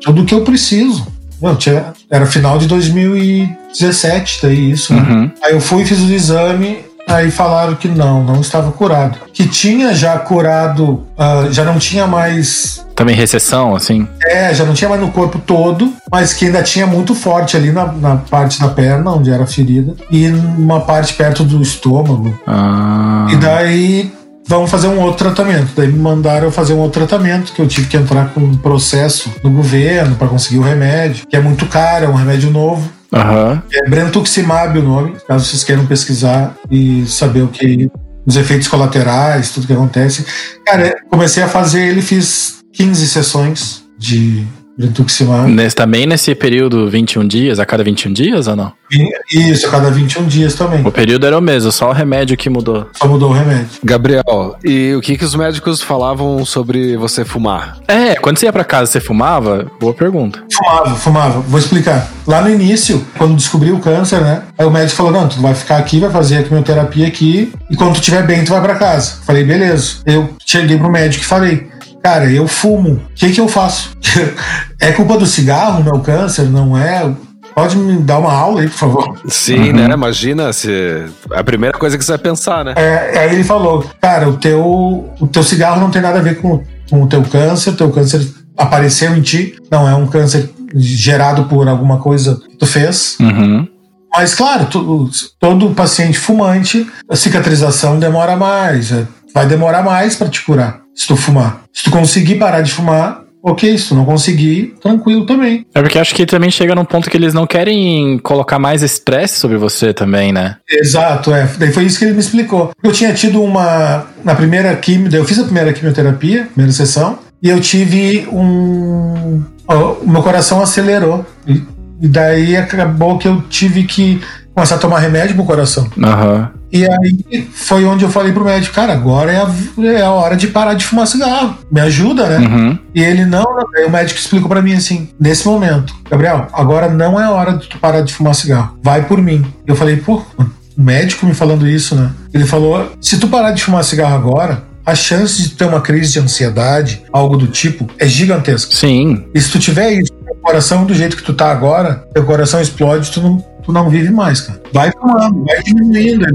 tudo que eu preciso. Não, tinha, era final de 2017, daí isso. Né? Uhum. Aí eu fui, fiz o exame, aí falaram que não, não estava curado. Que tinha já curado, uh, já não tinha mais. Também recessão, assim? É, já não tinha mais no corpo todo, mas que ainda tinha muito forte ali na, na parte da perna, onde era a ferida, e uma parte perto do estômago. Ah. E daí vamos fazer um outro tratamento. Daí me mandaram fazer um outro tratamento, que eu tive que entrar com um processo no governo para conseguir o remédio, que é muito caro, é um remédio novo. Uhum. É Brentuximab o nome, caso vocês queiram pesquisar e saber o que. os efeitos colaterais, tudo que acontece. Cara, comecei a fazer ele, fiz 15 sessões de brentuximab. Nesse, também nesse período 21 dias, a cada 21 dias ou não? Isso, a cada 21 dias também. O período era o mesmo, só o remédio que mudou. Só mudou o remédio. Gabriel, e o que, que os médicos falavam sobre você fumar? É, quando você ia pra casa, você fumava? Boa pergunta. Fumava, fumava. Vou explicar. Lá no início, quando descobri o câncer, né? Aí o médico falou: não, tu vai ficar aqui, vai fazer a quimioterapia aqui, e quando tu estiver bem, tu vai pra casa. Falei, beleza. Eu cheguei pro médico e falei. Cara, eu fumo. O que, que eu faço? é culpa do cigarro, meu câncer? Não é? Pode me dar uma aula aí, por favor? Sim, uhum. né? Imagina se. A primeira coisa que você vai pensar, né? É, aí ele falou: Cara, o teu, o teu cigarro não tem nada a ver com, com o teu câncer, o teu câncer apareceu em ti. Não, é um câncer gerado por alguma coisa que tu fez. Uhum. Mas, claro, tu, todo paciente fumante, a cicatrização demora mais. É, vai demorar mais para te curar se tu fumar. Se tu conseguir parar de fumar, ok. Se tu não conseguir, tranquilo também. É porque acho que também chega num ponto que eles não querem colocar mais estresse sobre você também, né? Exato, é. Daí foi isso que ele me explicou. Eu tinha tido uma. Na primeira quimio, eu fiz a primeira quimioterapia, primeira sessão, e eu tive um. O meu coração acelerou. E, e daí acabou que eu tive que começar a tomar remédio pro coração. Uhum. E aí foi onde eu falei pro médico, cara, agora é a, é a hora de parar de fumar cigarro. Me ajuda, né? Uhum. E ele não, aí o médico explicou para mim assim, nesse momento, Gabriel, agora não é a hora de tu parar de fumar cigarro. Vai por mim. Eu falei, pô, o médico me falando isso, né? Ele falou, se tu parar de fumar cigarro agora, a chance de ter uma crise de ansiedade, algo do tipo, é gigantesca. Sim. E se tu tiver isso, teu coração do jeito que tu tá agora, teu coração explode, tu não, não vive mais, cara. Vai fumando, vai diminuindo.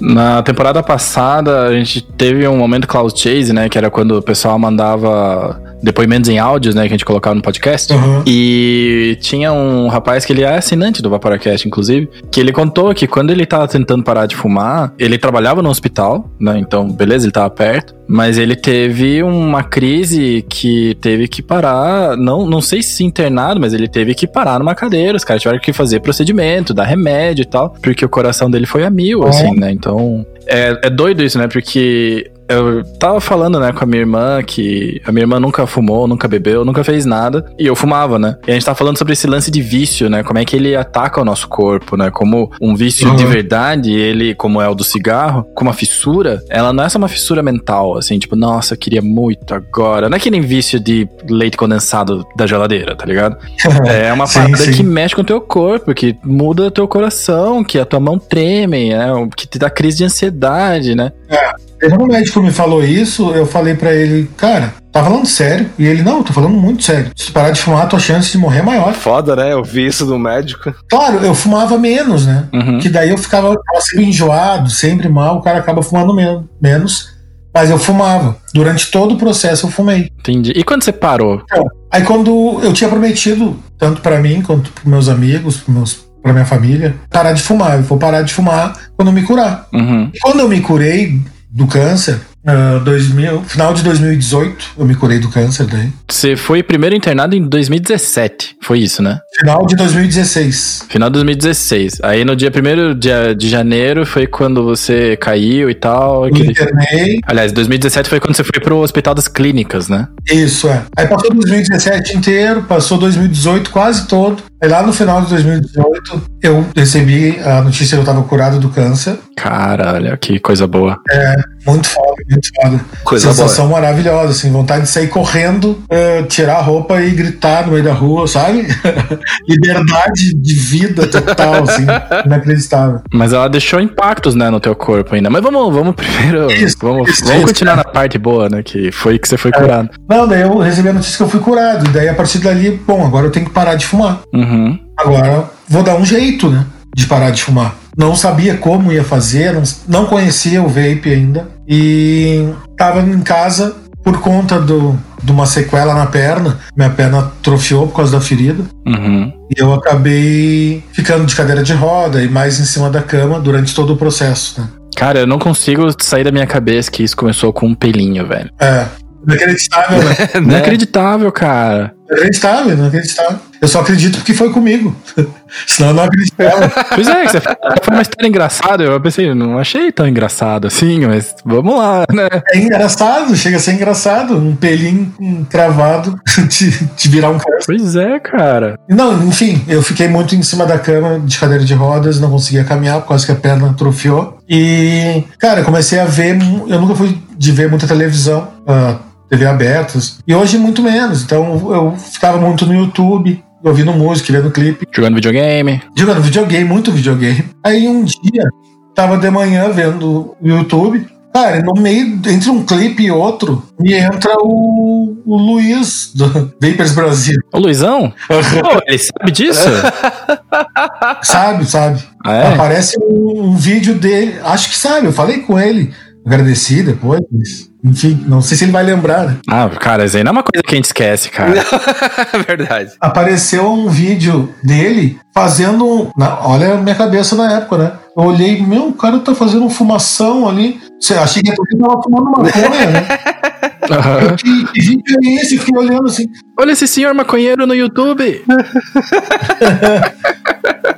Na temporada passada, a gente teve um momento cloud chase, né? Que era quando o pessoal mandava depoimentos em áudios, né, que a gente colocava no podcast. Uhum. E tinha um rapaz que ele é assinante do Vaporacast, inclusive, que ele contou que quando ele tava tentando parar de fumar, ele trabalhava no hospital, né? Então, beleza, ele tava perto, mas ele teve uma crise que teve que parar, não, não sei se internado, mas ele teve que parar numa cadeira, os caras tiveram que fazer procedimento, dar remédio e tal, porque o coração dele foi a mil, uhum. assim, né? Então, é, é doido isso, né? Porque eu tava falando, né, com a minha irmã que a minha irmã nunca fumou, nunca bebeu, nunca fez nada. E eu fumava, né? E a gente tava falando sobre esse lance de vício, né? Como é que ele ataca o nosso corpo, né? Como um vício uhum. de verdade, ele, como é o do cigarro, com uma fissura, ela não é só uma fissura mental, assim, tipo, nossa, eu queria muito agora. Não é que nem vício de leite condensado da geladeira, tá ligado? É uma parada que mexe com o teu corpo, que muda o teu coração, que a tua mão treme, né? Que te dá crise de ansiedade, né? É. Quando o médico me falou isso, eu falei para ele, cara, tá falando sério? E ele, não, tô falando muito sério. Se parar de fumar, tua chance de morrer é maior. Foda, né? Eu vi isso do médico. Claro, eu fumava menos, né? Uhum. Que daí eu ficava, sempre enjoado, sempre mal, o cara acaba fumando menos. menos mas eu fumava. Durante todo o processo eu fumei. Entendi. E quando você parou? Então, aí quando eu tinha prometido, tanto para mim quanto pros meus amigos, pros meus pra minha família, parar de fumar. Eu vou parar de fumar quando eu me curar. Uhum. E quando eu me curei, do câncer. Uh, 2000, final de 2018, eu me curei do câncer daí. Você foi primeiro internado em 2017, foi isso, né? Final de 2016. Final de 2016. Aí no dia 1 de, de janeiro foi quando você caiu e tal. Eu internei. Aliás, 2017 foi quando você foi pro Hospital das Clínicas, né? Isso, é. Aí passou 2017 inteiro, passou 2018 quase todo. Aí lá no final de 2018 eu recebi a notícia que eu tava curado do câncer. Caralho, que coisa boa. É, muito foda, muito foda. Coisa Sensação boa. maravilhosa, assim, vontade de sair correndo, uh, tirar a roupa e gritar no meio da rua, sabe? Liberdade de vida total, assim, inacreditável. Mas ela deixou impactos, né, no teu corpo ainda. Mas vamos, vamos primeiro, isso, vamos, isso, vamos isso, continuar na parte boa, né, que foi que você foi é. curado. Não, daí eu recebi a notícia que eu fui curado, e daí a partir dali, bom, agora eu tenho que parar de fumar. Uhum. Agora vou dar um jeito, né, de parar de fumar. Não sabia como ia fazer, não, não conhecia o vape ainda, e tava em casa por conta do, de uma sequela na perna, minha perna atrofiou por causa da ferida. Uhum. E eu acabei ficando de cadeira de roda e mais em cima da cama durante todo o processo, né? Cara, eu não consigo sair da minha cabeça que isso começou com um pelinho, velho. É. Inacreditável, né? Inacreditável, cara. Inacreditável, inacreditável. Eu só acredito porque foi comigo. Senão eu não acreditava. Pois é, você foi uma história engraçada. Eu pensei, não achei tão engraçado assim, mas vamos lá, né? É engraçado, chega a ser engraçado. Um pelinho travado de, de virar um cara. Pois é, cara. Não, enfim, eu fiquei muito em cima da cama de cadeira de rodas, não conseguia caminhar, por causa que a perna atrofiou. E, cara, comecei a ver. Eu nunca fui de ver muita televisão. Uh, TV abertas. E hoje muito menos. Então eu ficava muito no YouTube, ouvindo música, vendo clipe. Jogando videogame. Jogando videogame, muito videogame. Aí um dia, tava de manhã vendo o YouTube. Cara, no meio, entre um clipe e outro, me entra o, o Luiz do Vapers Brasil. O Luizão? Pô, ele sabe disso? sabe, sabe. Ah, é? Aparece um, um vídeo dele. Acho que sabe, eu falei com ele. Agradeci depois. Enfim, não sei se ele vai lembrar, né? Ah, cara, isso aí não é uma coisa que a gente esquece, cara. Verdade. Apareceu um vídeo dele fazendo. Na, olha a minha cabeça na época, né? Eu olhei, meu, o cara tá fazendo fumação ali. Você achei que ele tava fumando maconha, né? Aham. Que, vídeo é esse? Fiquei olhando assim. Olha esse senhor maconheiro no YouTube.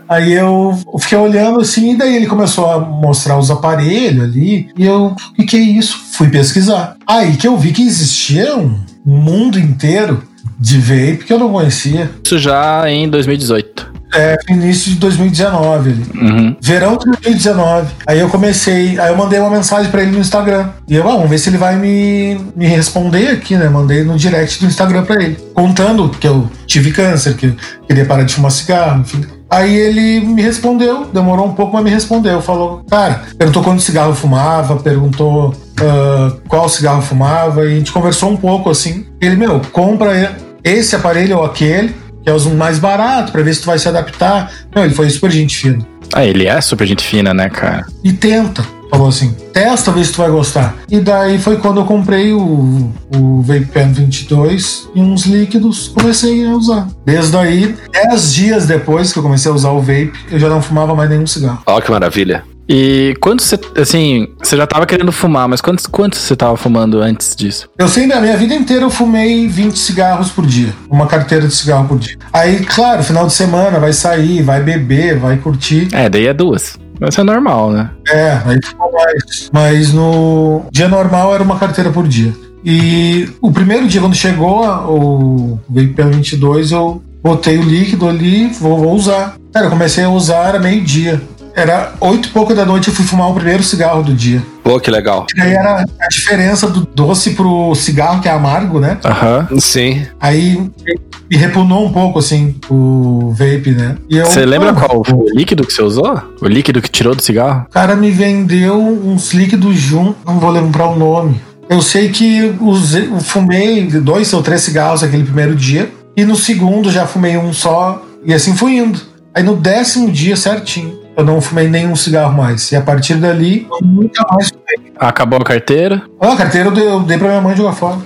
Aí eu fiquei olhando assim, e daí ele começou a mostrar os aparelhos ali. E eu, o que, que é isso? Fui pesquisar. Aí que eu vi que existia um mundo inteiro de vape que eu não conhecia. Isso já em 2018. É, início de 2019 ali. Uhum. Verão de 2019. Aí eu comecei, aí eu mandei uma mensagem pra ele no Instagram. E eu, ah, vamos ver se ele vai me, me responder aqui, né? Mandei no direct do Instagram pra ele. Contando que eu tive câncer, que eu queria parar de fumar cigarro, enfim. Aí ele me respondeu, demorou um pouco, mas me respondeu. Falou, cara, perguntou quanto cigarro eu fumava, perguntou ah, qual cigarro eu fumava, e a gente conversou um pouco assim. Ele, meu, compra esse aparelho ou aquele, que é os mais baratos, pra ver se tu vai se adaptar. Não, ele foi super gente fina. Ah, ele é super gente fina, né, cara? E tenta. Falou assim, testa, vê se tu vai gostar. E daí foi quando eu comprei o, o Vape Pen 22 e uns líquidos comecei a usar. Desde aí, 10 dias depois que eu comecei a usar o vape, eu já não fumava mais nenhum cigarro. Ó, que maravilha. E quando você, assim, você já tava querendo fumar, mas quantos, quantos você tava fumando antes disso? Eu sempre, a minha vida inteira, eu fumei 20 cigarros por dia. Uma carteira de cigarro por dia. Aí, claro, final de semana, vai sair, vai beber, vai curtir. É, daí é duas. Mas é normal, né? É, aí ficou mais. Mas no dia normal era uma carteira por dia. E o primeiro dia, quando chegou o Vape Pen 22, eu botei o líquido ali, vou, vou usar. Cara, eu comecei a usar, era meio-dia. Era oito e pouco da noite, eu fui fumar o primeiro cigarro do dia. Pô, que legal. E aí era a diferença do doce pro cigarro, que é amargo, né? Aham. Sim. Aí me repugnou um pouco, assim, o vape, né? Você lembra qual o líquido que você usou? O líquido que tirou do cigarro? O cara me vendeu uns líquidos juntos, não vou lembrar o nome. Eu sei que usei, fumei dois ou três cigarros aquele primeiro dia, e no segundo já fumei um só, e assim fui indo. Aí no décimo dia, certinho, eu não fumei nenhum cigarro mais. E a partir dali, eu nunca mais fumei. Acabou a carteira. Ah, a carteira eu dei, eu dei pra minha mãe jogar fora.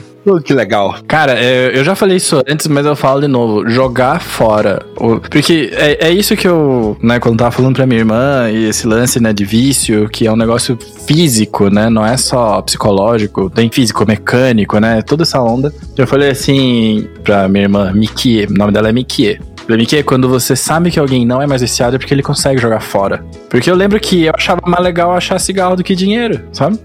Que legal. Cara, é, eu já falei isso antes, mas eu falo de novo. Jogar fora. Porque é, é isso que eu, né, quando tava falando pra minha irmã, e esse lance, né, de vício, que é um negócio físico, né, não é só psicológico, tem físico, mecânico, né, toda essa onda. Eu falei assim pra minha irmã, Mikie, o nome dela é Mikie. Falei, Mikie, quando você sabe que alguém não é mais viciado é porque ele consegue jogar fora. Porque eu lembro que eu achava mais legal achar cigarro do que dinheiro, sabe?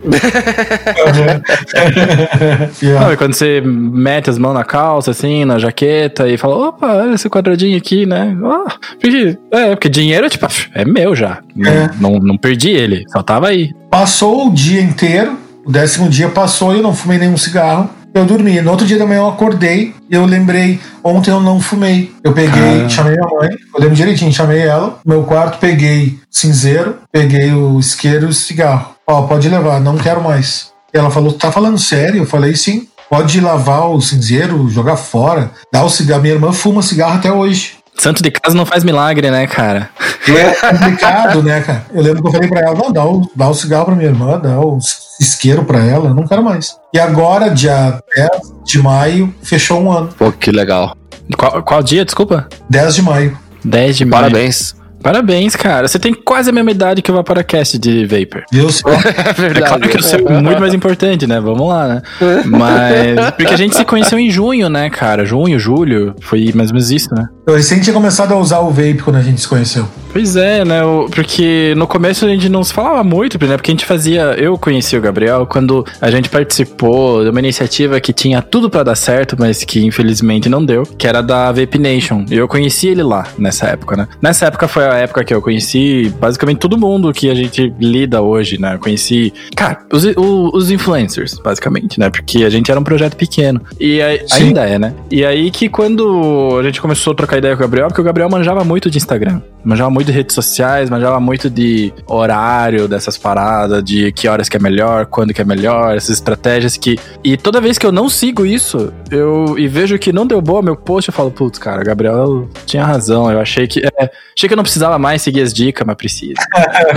E, ó, Não, e quando você mete as mãos na calça, assim, na jaqueta, e fala, opa, olha esse quadradinho aqui, né? Ó, porque, é, porque dinheiro, tipo, é meu já. Não, É. não, não perdi ele, só tava aí. Passou o dia inteiro, o décimo dia passou e eu não fumei nenhum cigarro. Eu dormi. No outro dia da manhã eu acordei e eu lembrei, ontem eu não fumei. Eu peguei, Ah. chamei minha mãe, eu lembro direitinho, chamei ela. No meu quarto peguei cinzeiro, peguei o isqueiro e o cigarro. Ó, pode levar, não quero mais. E ela falou, tá falando sério? Eu falei, sim. Pode lavar o cinzeiro, jogar fora, dar o cigarro. Minha irmã fuma cigarro até hoje. Santo de casa não faz milagre, né, cara? É complicado, né, cara? Eu lembro que eu falei pra ela, não, dá o, dá o cigarro pra minha irmã, dá o isqueiro pra ela, eu não quero mais. E agora, dia 10 de maio, fechou um ano. Pô, que legal. Qual, qual dia, desculpa? 10 de maio. 10 de maio. Parabéns. Parabéns, cara. Você tem quase a mesma idade que o Vaporacast de Vapor. Viu só? É claro que o seu é muito mais importante, né? Vamos lá, né? Mas. Porque a gente se conheceu em junho, né, cara? Junho, julho. Foi mais ou menos isso, né? Eu recém tinha começado a usar o vape quando a gente se conheceu. Pois é, né? Porque no começo a gente não se falava muito, né? Porque a gente fazia. Eu conheci o Gabriel quando a gente participou de uma iniciativa que tinha tudo pra dar certo, mas que infelizmente não deu, que era da Vape Nation. E eu conheci ele lá nessa época, né? Nessa época foi a época que eu conheci basicamente todo mundo que a gente lida hoje, né? Eu conheci, cara, os, os influencers, basicamente, né? Porque a gente era um projeto pequeno. E Sim. ainda é, né? E aí que quando a gente começou a trocar ideia com o Gabriel, porque o Gabriel manjava muito de Instagram. Manjava muito de redes sociais, manjava muito de horário dessas paradas, de que horas que é melhor, quando que é melhor, essas estratégias que. E toda vez que eu não sigo isso, eu e vejo que não deu boa meu post, eu falo, putz, cara, o Gabriel tinha razão. Eu achei que. é, achei que eu não precisava mais seguir as dicas, mas precisa.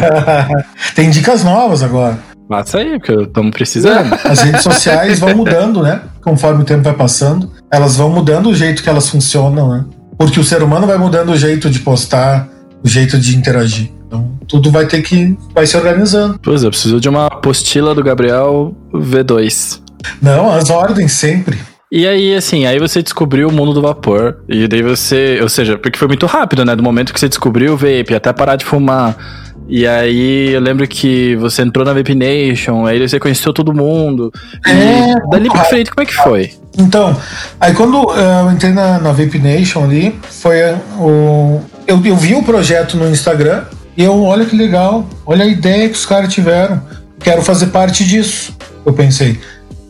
Tem dicas novas agora. Passa aí, porque estamos precisando. As redes sociais vão mudando, né? Conforme o tempo vai passando, elas vão mudando o jeito que elas funcionam, né? Porque o ser humano vai mudando o jeito de postar, o jeito de interagir. Então, tudo vai ter que vai se organizando. Pois, eu preciso de uma apostila do Gabriel V2. Não, as ordens sempre. E aí, assim, aí você descobriu o mundo do vapor. E daí você. Ou seja, porque foi muito rápido, né? Do momento que você descobriu o vape até parar de fumar. E aí eu lembro que você entrou na Vape Nation, aí você conheceu todo mundo. E É, dali pra muito frente, como é que foi? Então, aí quando eh, eu entrei na, na Vape Nation ali, foi o. Eu, eu vi o projeto no Instagram e eu, olha que legal, olha a ideia que os caras tiveram. Quero fazer parte disso. Eu pensei.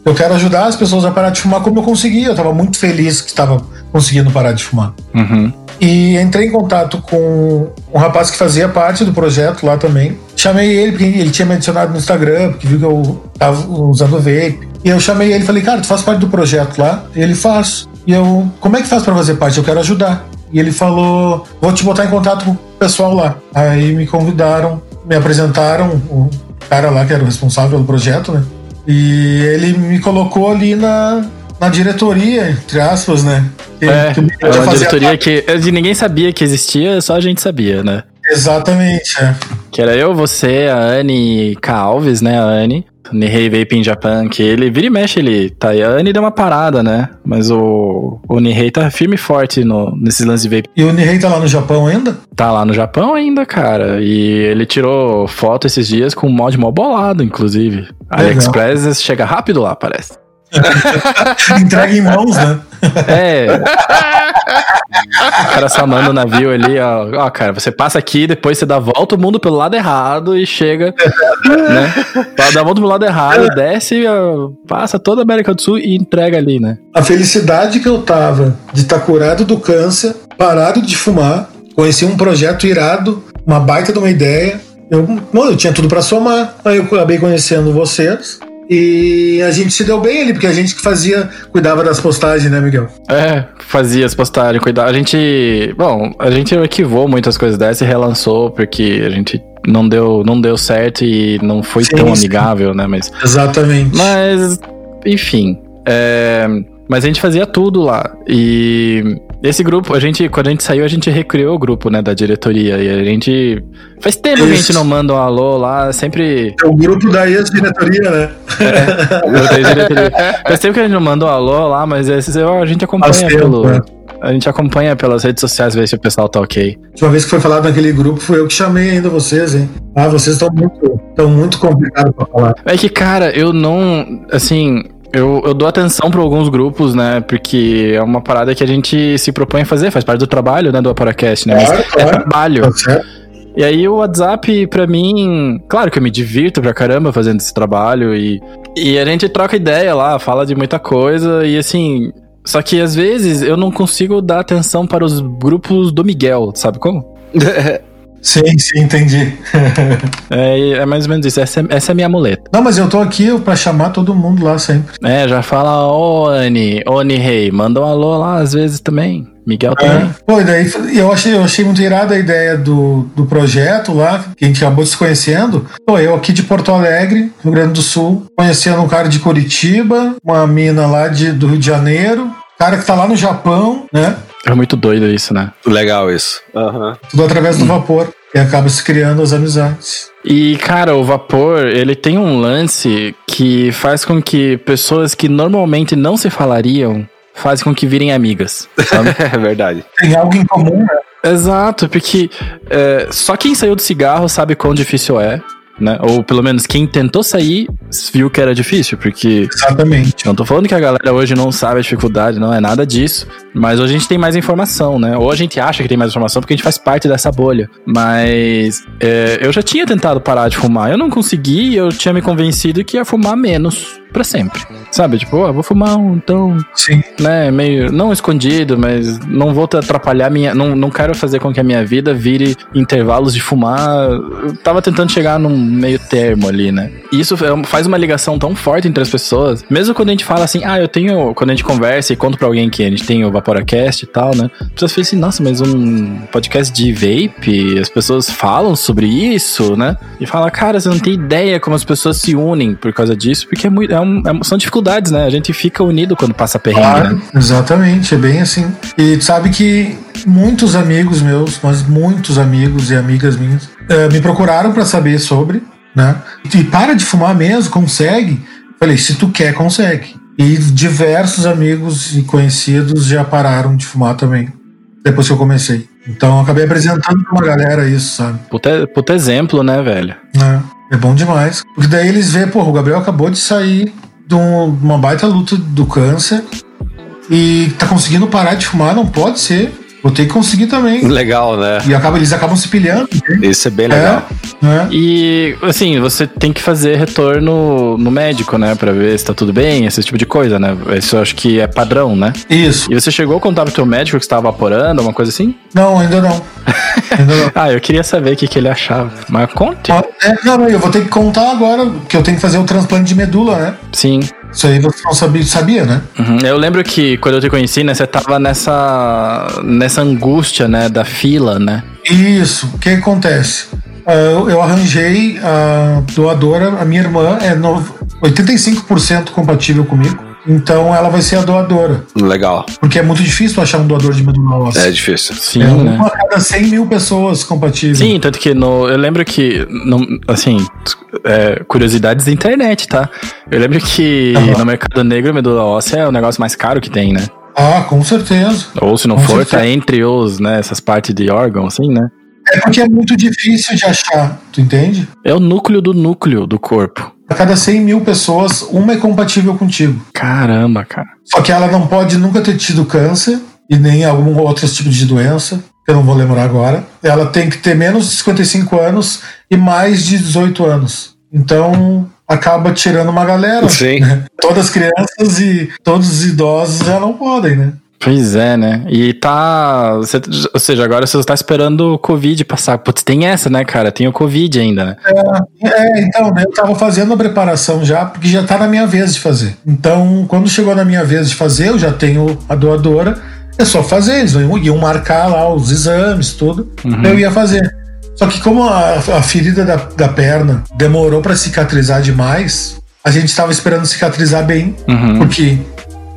Eu quero ajudar as pessoas a parar de fumar como eu consegui. Eu estava muito feliz que estava conseguindo parar de fumar. Uhum. E entrei em contato com um rapaz que fazia parte do projeto lá também. Chamei ele, porque ele tinha me adicionado no Instagram, porque viu que eu tava usando vape. E eu chamei ele e falei, cara, tu faz parte do projeto lá? E ele faz. E eu, como é que faz pra fazer parte? Eu quero ajudar. E ele falou, vou te botar em contato com o pessoal lá. Aí me convidaram, me apresentaram o cara lá que era o responsável pelo projeto, né? E ele me colocou ali na, na diretoria, entre aspas, né? Que- É, que eu é uma diretoria parte. que ninguém sabia que existia, só a gente sabia, né? Exatamente, é. Que era eu, você, a Anne K. Alves, né? A Anne. Nihei Vape in Japan, que ele vira e mexe, ele tá aí. Anne deu uma parada, né? Mas o, o Nihei tá firme e forte no, nesses lances de vape. E o Nihei tá lá no Japão ainda? Tá lá no Japão ainda, cara. E ele tirou foto esses dias com um mod mó bolado, inclusive. A Legal. AliExpress chega rápido lá, parece. Entrega em mãos, né? É. o cara só manda o navio ali, ó. Ó, cara, você passa aqui, depois você dá a volta o mundo pelo lado errado e chega, né? Dá a volta pelo lado errado, desce, passa toda a América do Sul e entrega ali, né? A felicidade que eu tava de estar curado do câncer, parado de fumar, conheci um projeto irado, uma baita de uma ideia. Eu, eu tinha tudo pra somar. Aí eu acabei conhecendo vocês. E a gente se deu bem ali, porque a gente que fazia, cuidava das postagens, né, Miguel? É, fazia as postagens, cuidar. A gente. Bom, a gente arquivou muitas coisas dessas e relançou, porque a gente não deu, não deu certo e não foi Sim, tão sim. amigável, né? Mas. Exatamente. Mas, enfim. é, mas a gente fazia tudo lá. E esse grupo, a gente, quando a gente saiu, a gente recriou o grupo, né, da diretoria. E a gente. Faz tempo que a gente Isso. não manda um alô lá, sempre. É o grupo da ex-diretoria, né? Eu tenho diretoria. Faz tempo que a gente não manda um alô lá, mas esse, a gente acompanha Faz tempo, pelo. né? A gente acompanha pelas redes sociais, ver se o pessoal tá ok. A última vez que foi falado naquele grupo, foi eu que chamei ainda vocês, hein? Ah, vocês estão muito, estão muito complicados pra falar. É que, cara, eu não. Assim. Eu, eu dou atenção pra alguns grupos, né? Porque é uma parada que a gente se propõe a fazer, faz parte do trabalho, né? Do Aparacast, né? Mas Claro, é claro. trabalho. Tá? E aí o WhatsApp, pra mim, claro que eu me divirto pra caramba fazendo esse trabalho e, e a gente troca ideia lá, fala de muita coisa e assim. Só que às vezes eu não consigo dar atenção para os grupos do Miguel, sabe como? Sim, sim, entendi. É, é mais ou menos isso, essa, é- essa é minha muleta. Não, mas eu tô aqui pra chamar todo mundo lá sempre. É, já fala, ô Anne, Anne Rei, manda um alô lá às vezes também. Miguel também. É. Pô, e daí eu achei, eu achei muito irada a ideia do, do projeto lá, que a gente acabou se conhecendo. Pô, eu aqui de Porto Alegre, Rio Grande do Sul, conhecendo um cara de Curitiba, uma mina lá de, do Rio de Janeiro, cara que tá lá no Japão, né? É muito doido isso, né? Legal isso. Uhum. Tudo através do vapor. E acaba se criando as amizades. E, cara, o vapor, ele tem um lance que faz com que pessoas que normalmente não se falariam fazem com que virem amigas. Sabe? é verdade. Tem algo em comum, né? Exato, porque é, só quem saiu do cigarro sabe quão difícil é. Né? Ou pelo menos quem tentou sair viu que era difícil, porque. Exatamente. Não tô falando que a galera hoje não sabe a dificuldade, não é nada disso. Mas hoje a gente tem mais informação, né? Ou a gente acha que tem mais informação porque a gente faz parte dessa bolha. Mas é, eu já tinha tentado parar de fumar, eu não consegui, eu tinha me convencido que ia fumar menos para sempre. Sabe? Tipo, oh, vou fumar um, então. Sim. Né, meio. Não escondido, mas não vou atrapalhar minha. Não, não quero fazer com que a minha vida vire intervalos de fumar. Eu tava tentando chegar num meio termo ali, né? E isso é faz uma ligação tão forte entre as pessoas. Mesmo quando a gente fala assim, ah, eu tenho. Quando a gente conversa e conta pra alguém que a gente tem o Vaporacast e tal, né? As pessoas falam assim, nossa, mas um podcast de vape, as pessoas falam sobre isso, né? E fala, cara, você não tem ideia como as pessoas se unem por causa disso, porque é muito. É um, é, são dificuldades, né? A gente fica unido quando passa perrengue, claro, né? Exatamente, é bem assim. E sabe que muitos amigos meus, mas muitos amigos e amigas minhas, uh, me procuraram para saber sobre, né? E para de fumar mesmo, consegue? Falei, se tu quer, consegue. E diversos amigos e conhecidos já pararam de fumar também, depois que eu comecei. Então eu acabei apresentando pra uma galera isso, sabe? Puta, puta exemplo, né, velho? É, é bom demais. Porque daí eles vêem, pô, o Gabriel acabou de sair de uma baita luta do câncer e tá conseguindo parar de fumar, não pode ser. Vou ter que conseguir também. Legal, né? E acaba, eles acabam se pilhando. Né? Isso é bem legal. É, é. E, assim, você tem que fazer retorno no médico, né? Pra ver se tá tudo bem, esse tipo de coisa, né? Isso eu acho que é padrão, né? Isso. E você chegou a contar pro teu médico que você tava vaporando, uma coisa assim? Não, ainda não. Ainda não. ah, eu queria saber o que, que ele achava. Mas conte. Ah, é, não, eu vou ter que contar agora, que eu tenho que fazer o transplante de medula, né? Sim. Isso aí você não sabia, sabia né? Uhum. Eu lembro que quando eu te conheci, né, você tava nessa, nessa angústia, né, da fila, né? Isso. O que acontece? Uh, eu arranjei a doadora, a minha irmã é no, 85% compatível comigo. Então ela vai ser a doadora. Legal. Porque é muito difícil achar um doador de medula óssea. É difícil. Sim, é né? uma a cada 100 mil pessoas compatíveis. Sim, tanto que no, eu lembro que, no, assim, é, curiosidades da internet, tá? Eu lembro que uhum. no mercado negro, medula óssea é o negócio mais caro que tem, né? Ah, com certeza. Ou se não com for, certeza. tá entre os, né, essas partes de órgão, assim, né? É porque é muito difícil de achar, tu entende? É o núcleo do núcleo do corpo. A cada 100 mil pessoas, uma é compatível contigo. Caramba, cara. Só que ela não pode nunca ter tido câncer e nem algum outro tipo de doença, que eu não vou lembrar agora. Ela tem que ter menos de 55 anos e mais de 18 anos. Então, acaba tirando uma galera. Sim. Né? Todas as crianças e todos os idosos já não podem, né? Pois é, né? E tá. Você, ou seja, agora você está esperando o Covid passar. Putz, tem essa, né, cara? Tem o Covid ainda, né? É, é, então, eu tava fazendo a preparação já, porque já tá na minha vez de fazer. Então, quando chegou na minha vez de fazer, eu já tenho a doadora, é só fazer. Eles iam marcar lá os exames, tudo. Uhum. Eu ia fazer. Só que como a, a ferida da, da perna demorou para cicatrizar demais, a gente estava esperando cicatrizar bem, Uhum. porque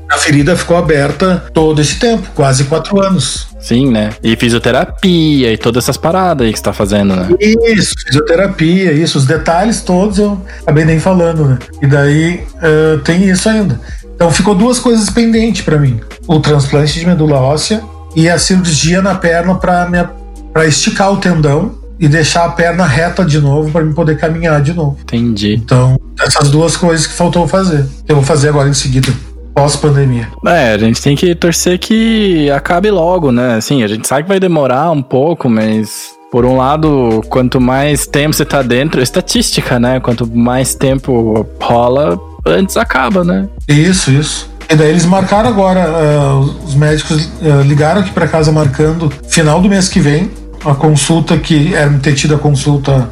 a ferida ficou aberta todo esse tempo, quase quatro anos. Sim, né? E fisioterapia e todas essas paradas aí que você tá fazendo, né? Isso, fisioterapia, isso, os detalhes todos eu acabei nem falando, né? E daí eh, tem isso ainda. Então ficou duas coisas pendentes para mim: o transplante de medula óssea e a cirurgia na perna para esticar o tendão e deixar a perna reta de novo para mim poder caminhar de novo. Entendi. Então, essas duas coisas que faltou fazer. Eu vou fazer agora em seguida, pós-pandemia. É, a gente tem que torcer que acabe logo, né? Assim, a gente sabe que vai demorar um pouco, mas. Por um lado, quanto mais tempo você tá dentro, estatística, né? Quanto mais tempo rola, antes acaba, né? Isso, isso. E daí eles marcaram agora, eh, os médicos eh, ligaram aqui para casa marcando final do mês que vem a consulta que era ter tido a consulta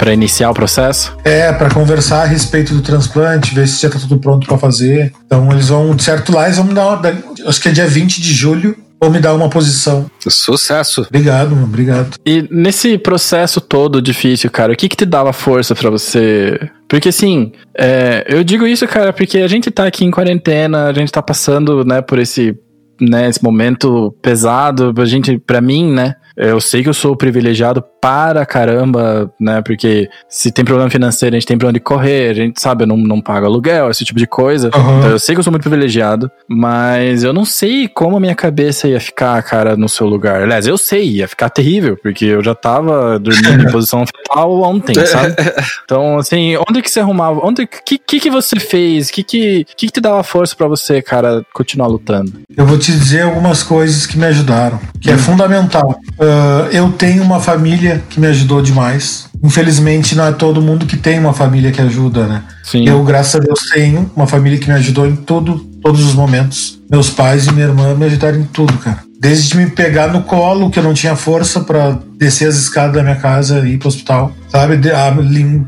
Pra iniciar o processo? é para conversar a respeito do transplante, ver se já tá tudo pronto para fazer. Então eles vão, de certo lá, eles vão me dar, uma- acho que é dia 20 de julho, vão me dar uma posição. Sucesso. Obrigado, meu, obrigado. E nesse processo todo difícil, cara, o que que te dava força pra você? Porque assim, é, eu digo isso, cara, porque a gente tá aqui em quarentena, a gente tá passando, né, por esse né, esse momento pesado pra gente, pra mim, né? Eu sei que eu sou privilegiado para caramba, né? Porque se tem problema financeiro, a gente tem pra onde correr, a gente sabe, eu não, não pago aluguel, esse tipo de coisa. Uhum. Então eu sei que eu sou muito privilegiado, mas eu não sei como a minha cabeça ia ficar, cara, no seu lugar. Aliás, eu sei, ia ficar terrível, porque eu já tava dormindo em posição fetal ontem, sabe? Então, assim, onde que você arrumava? Onde que que, que você fez? Que que, que que te dava força pra você, cara, continuar lutando? Eu vou te dizer algumas coisas que me ajudaram, que é fundamental. Ah, eu tenho uma família que me ajudou demais. Infelizmente, não é todo mundo que tem uma família que ajuda, né? Sim. Eu, graças a Deus, tenho uma família que me ajudou em todo, todos os momentos. Meus pais e minha irmã me ajudaram em tudo, cara. Desde me pegar no colo, que eu não tinha força pra descer as escadas da minha casa e ir pro hospital, sabe? De- a lim-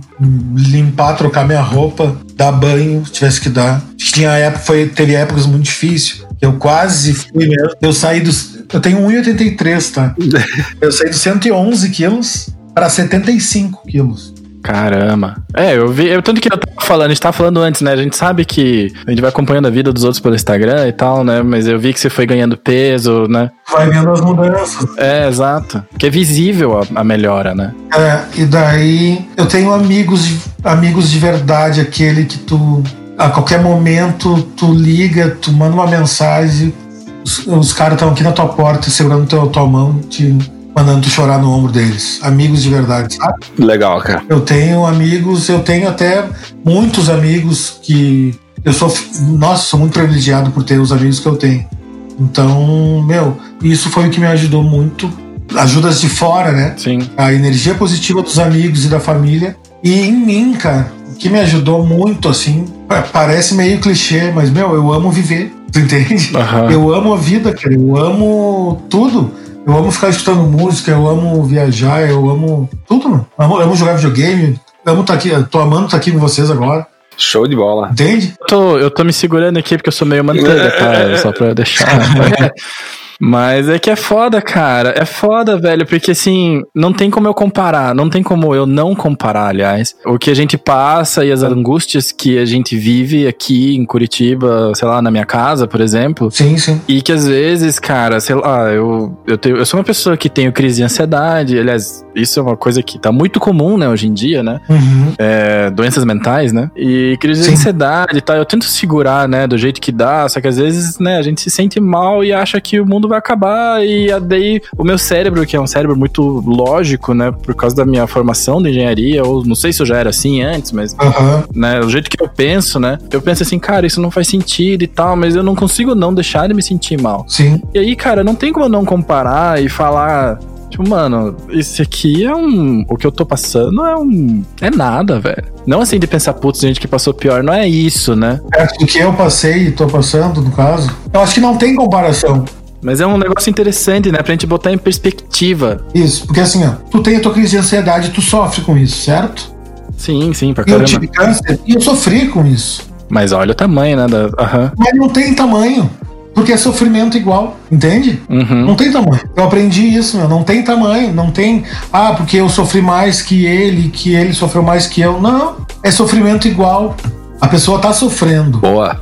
limpar, trocar minha roupa, dar banho, se tivesse que dar. Tinha época, foi, teve épocas muito difíceis. Eu quase fui mesmo. Eu saí dos. Eu tenho 1,83, tá? Eu saí dos 111 quilos para 75 quilos. Caramba. É, eu vi. Eu, tanto que eu tava falando, a gente tava falando antes, né? A gente sabe que a gente vai acompanhando a vida dos outros pelo Instagram e tal, né? Mas eu vi que você foi ganhando peso, né? Vai vendo as mudanças. É, exato. Que é visível a, a melhora, né? É, e daí eu tenho amigos, de- amigos de verdade, aquele que tu a qualquer momento tu liga, tu manda uma mensagem, os, os caras estão aqui na tua porta segurando teu, tua mão, te mandando tu chorar no ombro deles. Amigos de verdade, sabe? Legal, cara. Eu tenho amigos, eu tenho até muitos amigos que eu sou, nossa, sou muito privilegiado por ter os amigos que eu tenho. Então, meu, isso foi o que me ajudou muito. Ajudas de fora, né? Sim. a energia positiva dos amigos e da família. E em mim, cara, o que me ajudou muito, assim, pa- parece meio clichê, mas, meu, eu amo viver, tu entende? Aham. Eu amo a vida, cara, eu amo tudo. Eu amo ficar escutando música, eu amo viajar, eu amo tudo, mano. Amo, amo jogar videogame, amo estar aqui, tô amando estar aqui com vocês agora, Show de bola. entende? Eu tô, eu tô me segurando aqui porque eu sou meio manteiga, tá? Só pra deixar. Mas é que é foda, cara. É foda, velho, porque assim, não tem como eu comparar, não tem como eu não comparar, aliás, o que a gente passa e as angústias que a gente vive aqui em Curitiba, sei lá, na minha casa, por exemplo. Sim, sim. E que às vezes, cara, sei lá, eu, eu, tenho, eu sou uma pessoa que tenho crise de ansiedade. Aliás, isso é uma coisa que tá muito comum, né, hoje em dia, né? Uhum. é, doenças mentais, né? E crise de Sim. ansiedade e tal. Eu tento segurar, né, do jeito que dá, só que às vezes, né, a gente se sente mal e acha que o mundo vai acabar. E daí o meu cérebro, que é um cérebro muito lógico, né, por causa da minha formação de engenharia, ou não sei se eu já era assim antes, mas Aham. né, o jeito que eu penso, né, eu penso assim, cara, isso não faz sentido e tal, mas eu não consigo não deixar de me sentir mal. Sim. E aí, cara, não tem como eu não comparar e falar. Tipo, mano, esse aqui é um. O que eu tô passando é um. É nada, velho. Não assim de pensar, putz, gente que passou pior. Não é isso, né? Perto do que eu passei e tô passando, no caso, eu acho que não tem comparação. Mas é um negócio interessante, né? Pra gente botar em perspectiva. Isso, porque assim, ó, tu tem a tua crise de ansiedade, tu sofre com isso, certo? Sim, sim, pra Eu caramba. tive câncer e eu sofri com isso. Mas olha o tamanho, né? Da... Aham. Mas não tem tamanho, porque é sofrimento igual, entende? Uhum. Não tem tamanho. Eu aprendi isso, meu. Não tem tamanho. Não tem. Ah, porque eu sofri mais que ele, que ele sofreu mais que eu. Não. É sofrimento igual. A pessoa tá sofrendo Boa.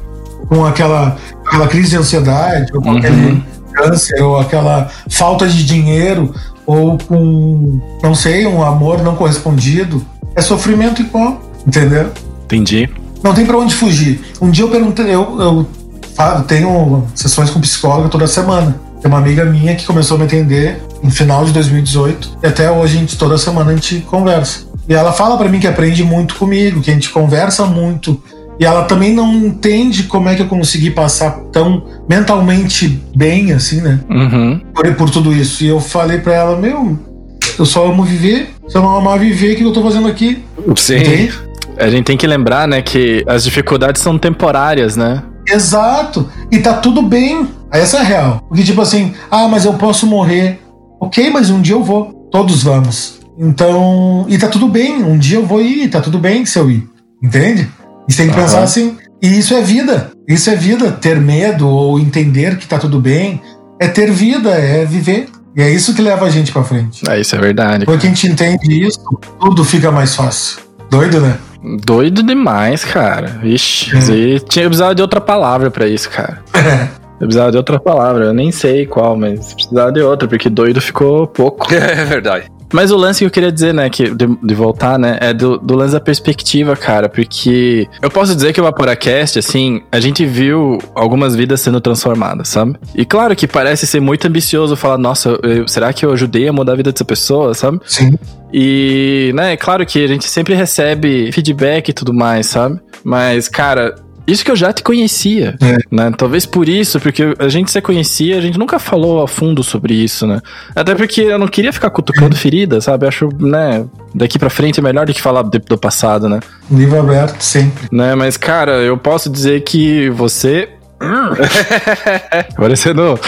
com aquela, aquela crise de ansiedade, ou com Uhum. Câncer, ou aquela falta de dinheiro, ou com, não sei, um amor não correspondido. É sofrimento igual, entendeu? Entendi. Não tem pra onde fugir. Um dia eu perguntei, eu, eu tenho sessões com psicóloga toda semana. Tem uma amiga minha que começou a me atender no final de 2018 e até hoje a gente toda semana a gente conversa. E ela fala pra mim que aprende muito comigo, que a gente conversa muito. E ela também não entende como é que eu consegui passar tão mentalmente bem assim, né? Uhum. Por, por tudo isso. E eu falei pra ela, meu, eu só amo viver. Se eu não amar viver, o que eu tô fazendo aqui? Sim. Entende? A gente tem que lembrar, né, que as dificuldades são temporárias, né? Exato. E tá tudo bem. Essa é a real. Porque, tipo assim, ah, mas eu posso morrer. Ok, mas um dia eu vou. Todos vamos. Então. E tá tudo bem. Um dia eu vou ir. Tá tudo bem se eu ir. Entende? E que Aham. pensar assim. E isso é vida. Isso é vida. Ter medo ou entender que tá tudo bem é ter vida, é viver. E é isso que leva a gente pra frente. É, isso é verdade. Que a gente entende isso, tudo fica mais fácil. Doido, né? Doido demais, cara. Ixi, É. tinha precisado de outra palavra pra isso, cara. Eu precisava de outra palavra, eu nem sei qual, mas precisava de outra, porque doido ficou pouco. É verdade. Mas o lance que eu queria dizer, né, que de, de voltar, né, é do, do, lance da perspectiva, cara, porque eu posso dizer que o Vaporacast, assim, a gente viu algumas vidas sendo transformadas, sabe? E claro que parece ser muito ambicioso falar, nossa, eu, será que eu ajudei a mudar a vida dessa pessoa, sabe? Sim. E, né, é claro que a gente sempre recebe feedback e tudo mais, sabe? Mas, cara, isso que eu já te conhecia, é. né? Talvez por isso, porque a gente se conhecia, a gente nunca falou a fundo sobre isso, né? Até porque eu não queria ficar cutucando ferida, sabe? Acho, né, daqui para frente é melhor do que falar do passado, né? Livro aberto sempre. Né, mas cara, eu posso dizer que você Parecendo.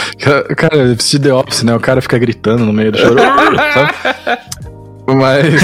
Cara, de The Office, né? O cara fica gritando no meio do choro. sabe? Mas.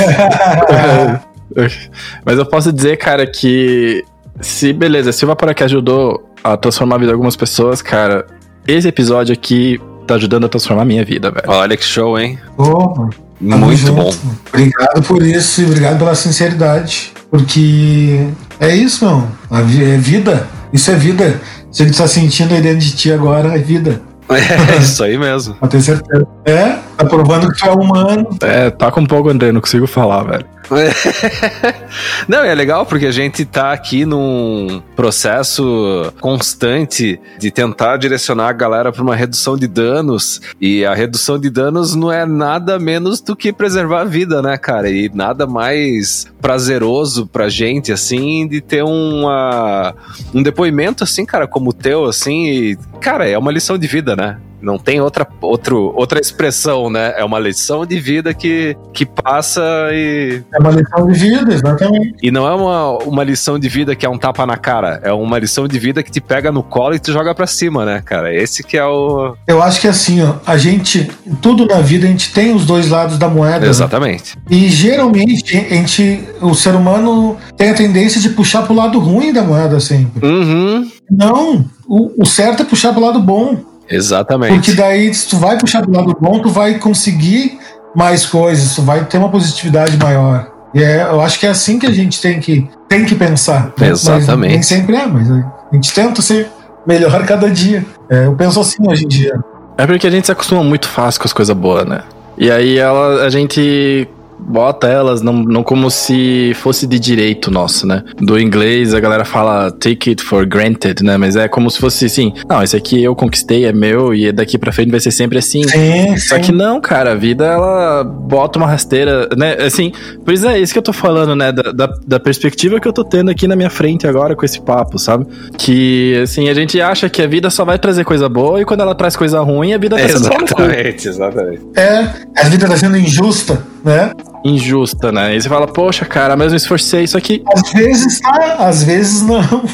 mas eu posso dizer, cara, que se, beleza, se o Vaporacast ajudou a transformar a vida de algumas pessoas, cara, esse episódio aqui tá ajudando a transformar a minha vida, velho. Olha que show, hein? Opa, Muito bom. Obrigado por isso e obrigado pela sinceridade. Porque é isso, meu. A é vida. Isso é vida. Se ele tá sentindo aí dentro de ti agora, é vida. É isso aí mesmo. Pra ter certeza. É, tá provando que tu é humano. É, tá com um pouco, André, não consigo falar, velho. Não, é legal porque a gente tá aqui num processo constante de tentar direcionar a galera para uma redução de danos. E a redução de danos não é nada menos do que preservar a vida, né, cara? E nada mais prazeroso pra gente, assim, de ter uma, um depoimento, assim, cara, como o teu, assim. E, cara, é uma lição de vida, né? Não tem outra, outro, outra expressão, né? É uma lição de vida que, que passa e. É uma lição de vida, exatamente. E não é uma, uma lição de vida que é um tapa na cara. É uma lição de vida que te pega no colo e te joga pra cima, né, cara? Esse que é o. Eu acho que assim, ó, a gente. Tudo na vida a gente tem os dois lados da moeda. Né? Exatamente. Né? E geralmente a gente. O ser humano tem a tendência de puxar pro lado ruim da moeda sempre. Uhum. Não. O, o certo é puxar pro lado bom. Exatamente. Porque daí, se tu vai puxar do lado bom, tu vai conseguir mais coisas, tu vai ter uma positividade maior. E é, eu acho que é assim que a gente tem que, tem que pensar. Exatamente. Mas nem sempre é, mas a gente tenta ser melhor cada dia. É, eu penso assim hoje em dia. É porque a gente se acostuma muito fácil com as coisas boas, né? E aí ela, a gente bota elas não, não como se fosse de direito nosso, né? Do inglês a galera fala take it for granted, né? Mas é como se fosse assim, não, esse aqui eu conquistei, é meu e daqui pra frente vai ser sempre assim. Sim, Só sim. que não, cara, a vida ela bota uma rasteira, né? Assim, por isso é isso que eu tô falando, né? Da, da, da, perspectiva que eu tô tendo aqui na minha frente agora com esse papo, sabe? Que, assim, a gente acha que a vida só vai trazer coisa boa e quando ela traz coisa ruim, a vida tá sendo Exatamente, exatamente. É, a vida tá sendo injusta, né? Injusta, né? E você fala, poxa, cara, mas eu esforcei isso aqui. Às vezes tá, às vezes não.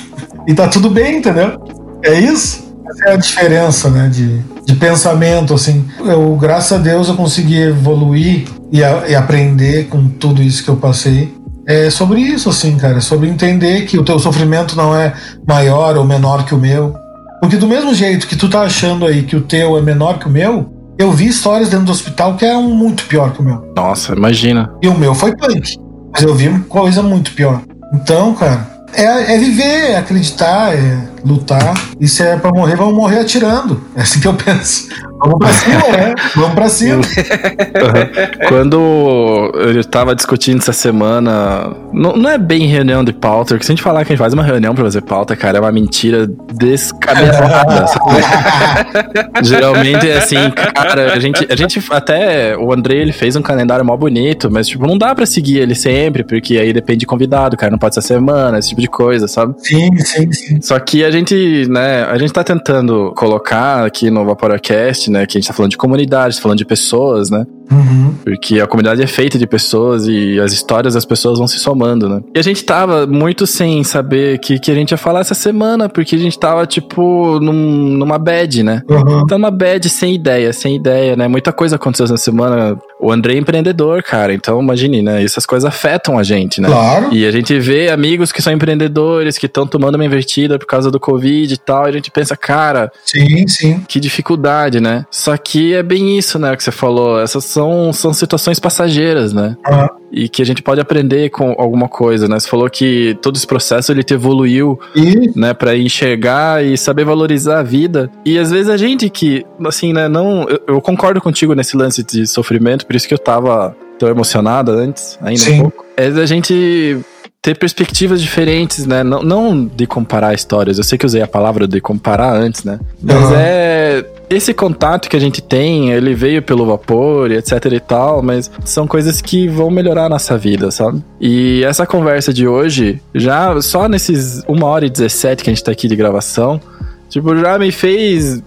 E tá tudo bem, entendeu? É isso? Essa é a diferença, né? De, de pensamento, assim. Eu, graças a Deus, eu consegui evoluir e, a, e aprender com tudo isso que eu passei. É sobre isso, assim, cara. É sobre entender que o teu sofrimento não é maior ou menor que o meu. Porque do mesmo jeito que tu tá achando aí que o teu é menor que o meu, eu vi histórias dentro do hospital que eram muito pior que o meu. Nossa, imagina. E o meu foi punk. Mas eu vi coisa muito pior. Então, cara, é, é viver, é acreditar, é lutar. E se é pra morrer, vamos morrer atirando. É assim que eu penso. Vamos pra cima, né? Vamos pra cima. Quando eu tava discutindo essa semana, não, não, é bem reunião de pauta, porque se a gente falar que a gente faz uma reunião pra fazer pauta, cara, é uma mentira descabelada. Geralmente é assim, cara, a gente, a gente até, o André, ele fez um calendário mó bonito, mas, tipo, não dá pra seguir ele sempre, porque aí depende de convidado, cara, não pode ser semana, esse tipo de coisa, sabe? Sim, sim, sim. Só que a gente, né, a gente tá tentando colocar aqui no Vaporacast, né, que a gente tá falando de comunidade, tá falando de pessoas, né? Uhum. Porque a comunidade é feita de pessoas e as histórias das pessoas vão se somando, né? E a gente tava muito sem saber que, que a gente ia falar essa semana, porque a gente tava, tipo, num, numa bad, né? Uhum. Tá numa bad sem ideia, sem ideia, né? Muita coisa aconteceu essa semana. O André é empreendedor, cara, então imagine, né? Essas coisas afetam a gente, né? Claro. E a gente vê amigos que são empreendedores, que estão tomando uma invertida por causa do Covid e tal, e a gente pensa, cara. Sim, sim. Que dificuldade, né? Só que é bem isso, né? Que você falou. Essas são, são situações passageiras, né? Ah. E que a gente pode aprender com alguma coisa, né? Você falou que todo esse processo ele te evoluiu, E né, para enxergar e saber valorizar a vida. E às vezes a gente que, assim, né, não, eu, eu concordo contigo nesse lance de sofrimento, por isso que eu tava tão emocionada antes, ainda Sim. um pouco. É da gente ter perspectivas diferentes, né? Não, não de comparar histórias. Eu sei que usei a palavra de comparar antes, né? Mas Aham. é esse contato que a gente tem, ele veio pelo vapor e etc e tal, mas são coisas que vão melhorar a nossa vida, sabe? E essa conversa de hoje, já só nesses 1 hora e 17 que a gente tá aqui de gravação, tipo, já me fez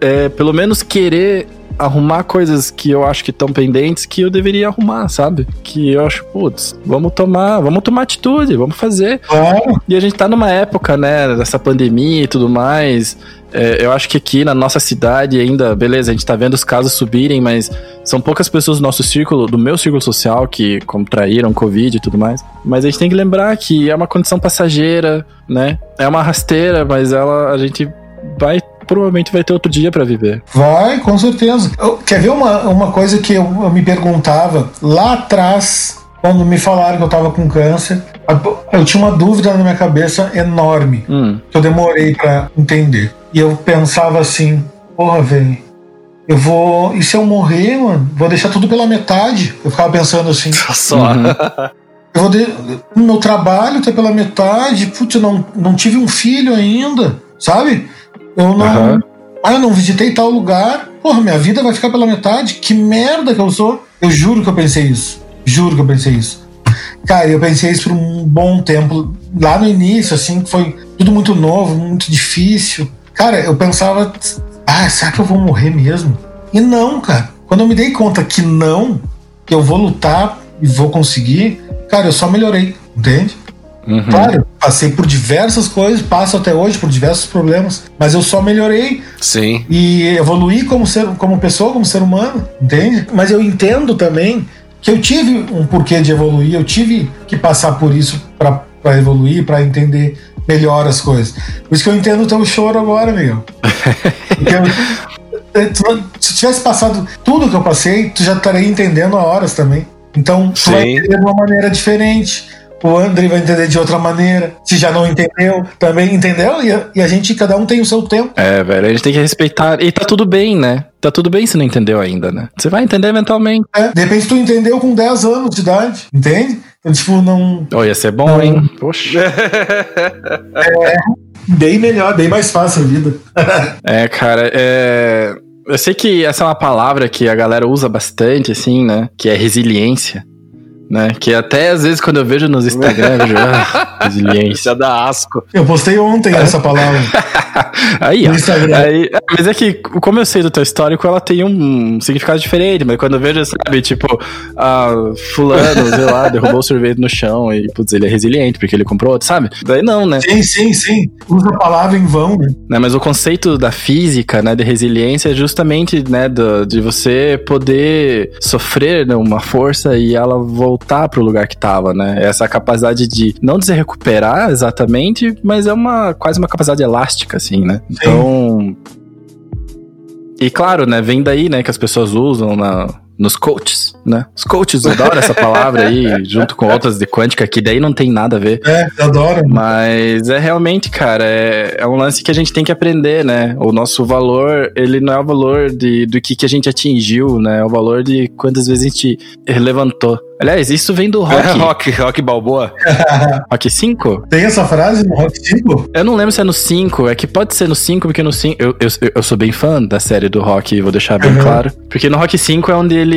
é, pelo menos querer arrumar coisas que eu acho que estão pendentes que eu deveria arrumar, sabe? Que eu acho, putz, vamos tomar, vamos tomar atitude, vamos fazer. claro, E a gente tá numa época, né, dessa pandemia e tudo mais. É, eu acho que aqui na nossa cidade ainda, beleza, a gente tá vendo os casos subirem, mas são poucas pessoas do nosso círculo, do meu círculo social, que contraíram Covid e tudo mais. Mas a gente tem que lembrar que é uma condição passageira, né? É uma rasteira, mas ela, a gente vai, provavelmente vai ter outro dia pra viver. vai, com certeza. Eu- quer ver uma, uma coisa que eu, eu me perguntava lá atrás, quando me falaram que eu tava com câncer? Eu tinha uma dúvida na minha cabeça enorme. Hum, que eu demorei pra entender. E eu pensava assim, porra, velho, eu vou. E se eu morrer, mano? Vou deixar tudo pela metade. Eu ficava pensando assim, Só. Uhum. eu vou de... meu trabalho tá pela metade, putz, eu não, não tive um filho ainda, sabe? Eu não. Aham. Ah, eu não visitei tal lugar. Porra, minha vida vai ficar pela metade. Que merda que eu sou. Eu juro que eu pensei isso. Juro que eu pensei isso. Cara, eu pensei isso por um bom tempo. Lá no início, assim, que foi tudo muito novo, muito difícil. Cara, eu pensava, ah, será que eu vou morrer mesmo? E não, cara. Quando eu me dei conta que não, que eu vou lutar e vou conseguir, cara, eu só melhorei, entende? Uhum. Claro, passei por diversas coisas, passo até hoje por diversos problemas, mas eu só melhorei Sim. e evoluir como ser, como pessoa, como ser humano, entende? Mas eu entendo também que eu tive um porquê de evoluir, eu tive que passar por isso para evoluir, para entender melhor as coisas. Por isso que eu entendo o teu choro agora, Miguel. Porque eu- eh, se tivesse passado tudo que eu passei, tu já estaria entendendo a horas também. Então, tu vai entender de uma maneira diferente. O André vai entender de outra maneira. Se já não entendeu, também entendeu. E a, e a gente, cada um tem o seu tempo. É, velho, a gente tem que respeitar. E tá tudo bem, né? Tá tudo bem se não entendeu ainda, né? Você vai entender eventualmente. É, de repente tu entendeu com 10 anos de idade, entende? Então, tipo, não. Oh, ia ser bom, hein? Poxa. Bem melhor, bem mais fácil a vida. É, cara, é. Eu sei que essa é uma palavra que a galera usa bastante, assim, né? Que é resiliência. Né? Que até às vezes quando eu vejo nos Instagram, eu vejo, ah, resiliência. Já dá asco. Eu postei ontem essa palavra Aí, ó. Aí, mas é que, como eu sei do teu histórico, ela tem um significado diferente. Mas quando eu vejo, sabe, tipo, ah, fulano, sei lá, derrubou o sorvete no chão e, putz, ele é resiliente porque ele comprou outro, sabe? Daí não, né? Sim, sim, sim. Usa a palavra em vão, né? né? Mas o conceito da física, né, de resiliência é justamente, né, do- de você poder sofrer né, uma força e ela voltar pro lugar que tava, né? Essa capacidade de não se recuperar exatamente, mas é uma quase uma capacidade elástica, assim, né? Então, e claro, né, vem daí, né, que as pessoas usam na, nos coaches, né? Os coaches adoram essa palavra aí, junto com outras de quântica, que daí não tem nada a ver. É, adoro. Mas é realmente, cara, é, é um lance que a gente tem que aprender, né? O nosso valor, ele não é o valor de, do que, que a gente atingiu, né? É o valor de quantas vezes a gente levantou. Aliás, isso vem do rock. rock, rock balboa. rock 5? Tem essa frase no Rock 5? Eu não lembro se é no 5, é que pode ser no 5, porque no 5. Eu, eu, eu sou bem fã da série do Rock, vou deixar bem Uhum. claro. Porque no Rock 5 é onde ele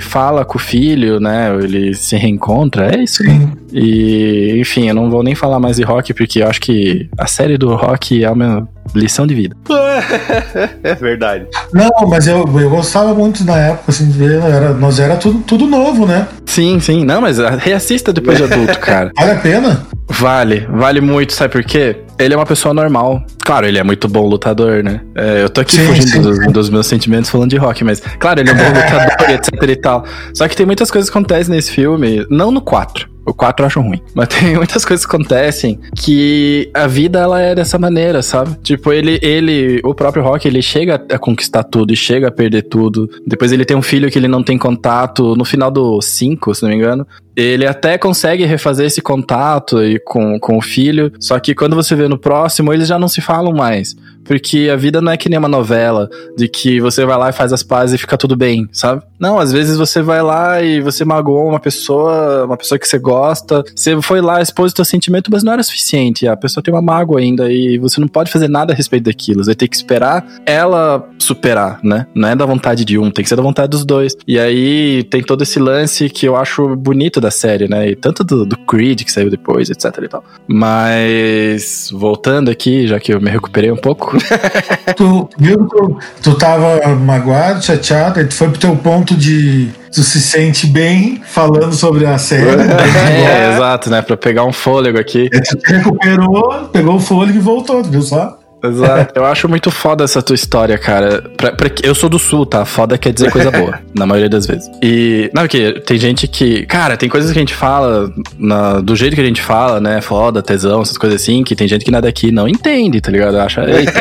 fala com o filho, né? Ele se reencontra, é isso, né? Sim. E, enfim, eu não vou nem falar mais de rock, porque eu acho que a série do rock é uma lição de vida. é verdade. Não, mas eu, eu gostava muito na época, assim, de ver. Era, nós era tudo, tudo novo, né? Sim, sim. Não, mas reassista depois de adulto, cara. Vale a pena? Vale, vale muito, sabe por quê? Ele é uma pessoa normal. Claro, ele é muito bom lutador, né? É, eu tô aqui Sim, fugindo sim, dos, sim. dos meus sentimentos falando de rock, mas, claro, ele é um bom lutador, etc e tal. Só que tem muitas coisas que acontecem nesse filme, não no 4. O 4 eu acho ruim. Mas tem muitas coisas que acontecem que a vida, ela é dessa maneira, sabe? Tipo, ele, ele o próprio Rock, ele chega a conquistar tudo e chega a perder tudo. Depois ele tem um filho que ele não tem contato. No final do 5, se não me engano, ele até consegue refazer esse contato aí com, com o filho, só que quando você vê no próximo, eles já não se falam mais. Porque a vida não é que nem uma novela, de que você vai lá e faz as pazes e fica tudo bem, sabe? Não, às vezes você vai lá e você magoou uma pessoa, uma pessoa que você gosta, você foi lá, expôs o teu sentimento, mas não era suficiente. A pessoa tem uma mágoa ainda e você não pode fazer nada a respeito daquilo. Você ter que esperar ela superar, né? Não é da vontade de um, tem que ser da vontade dos dois. E aí tem todo esse lance que eu acho bonito da série, né? E tanto do, do Creed que saiu depois, etc e tal. Mas voltando aqui, já que eu me recuperei um pouco, tu viu tu, tu tava magoado, chateado, aí tu foi pro teu ponto de tu se sente bem falando sobre a série. É, é exato, né? Pra pegar um fôlego aqui. Tu recuperou, pegou o fôlego e voltou, viu só? Exato. Eu acho muito foda essa tua história, cara. Pra, pra, eu sou do sul, tá? Foda quer dizer coisa boa, na maioria das vezes. E, não, porque tem gente que. Cara, tem coisas que a gente fala na, do jeito que a gente fala, né? Foda, tesão, essas coisas assim, que tem gente que nada daqui não entende, tá ligado? Acha, eita,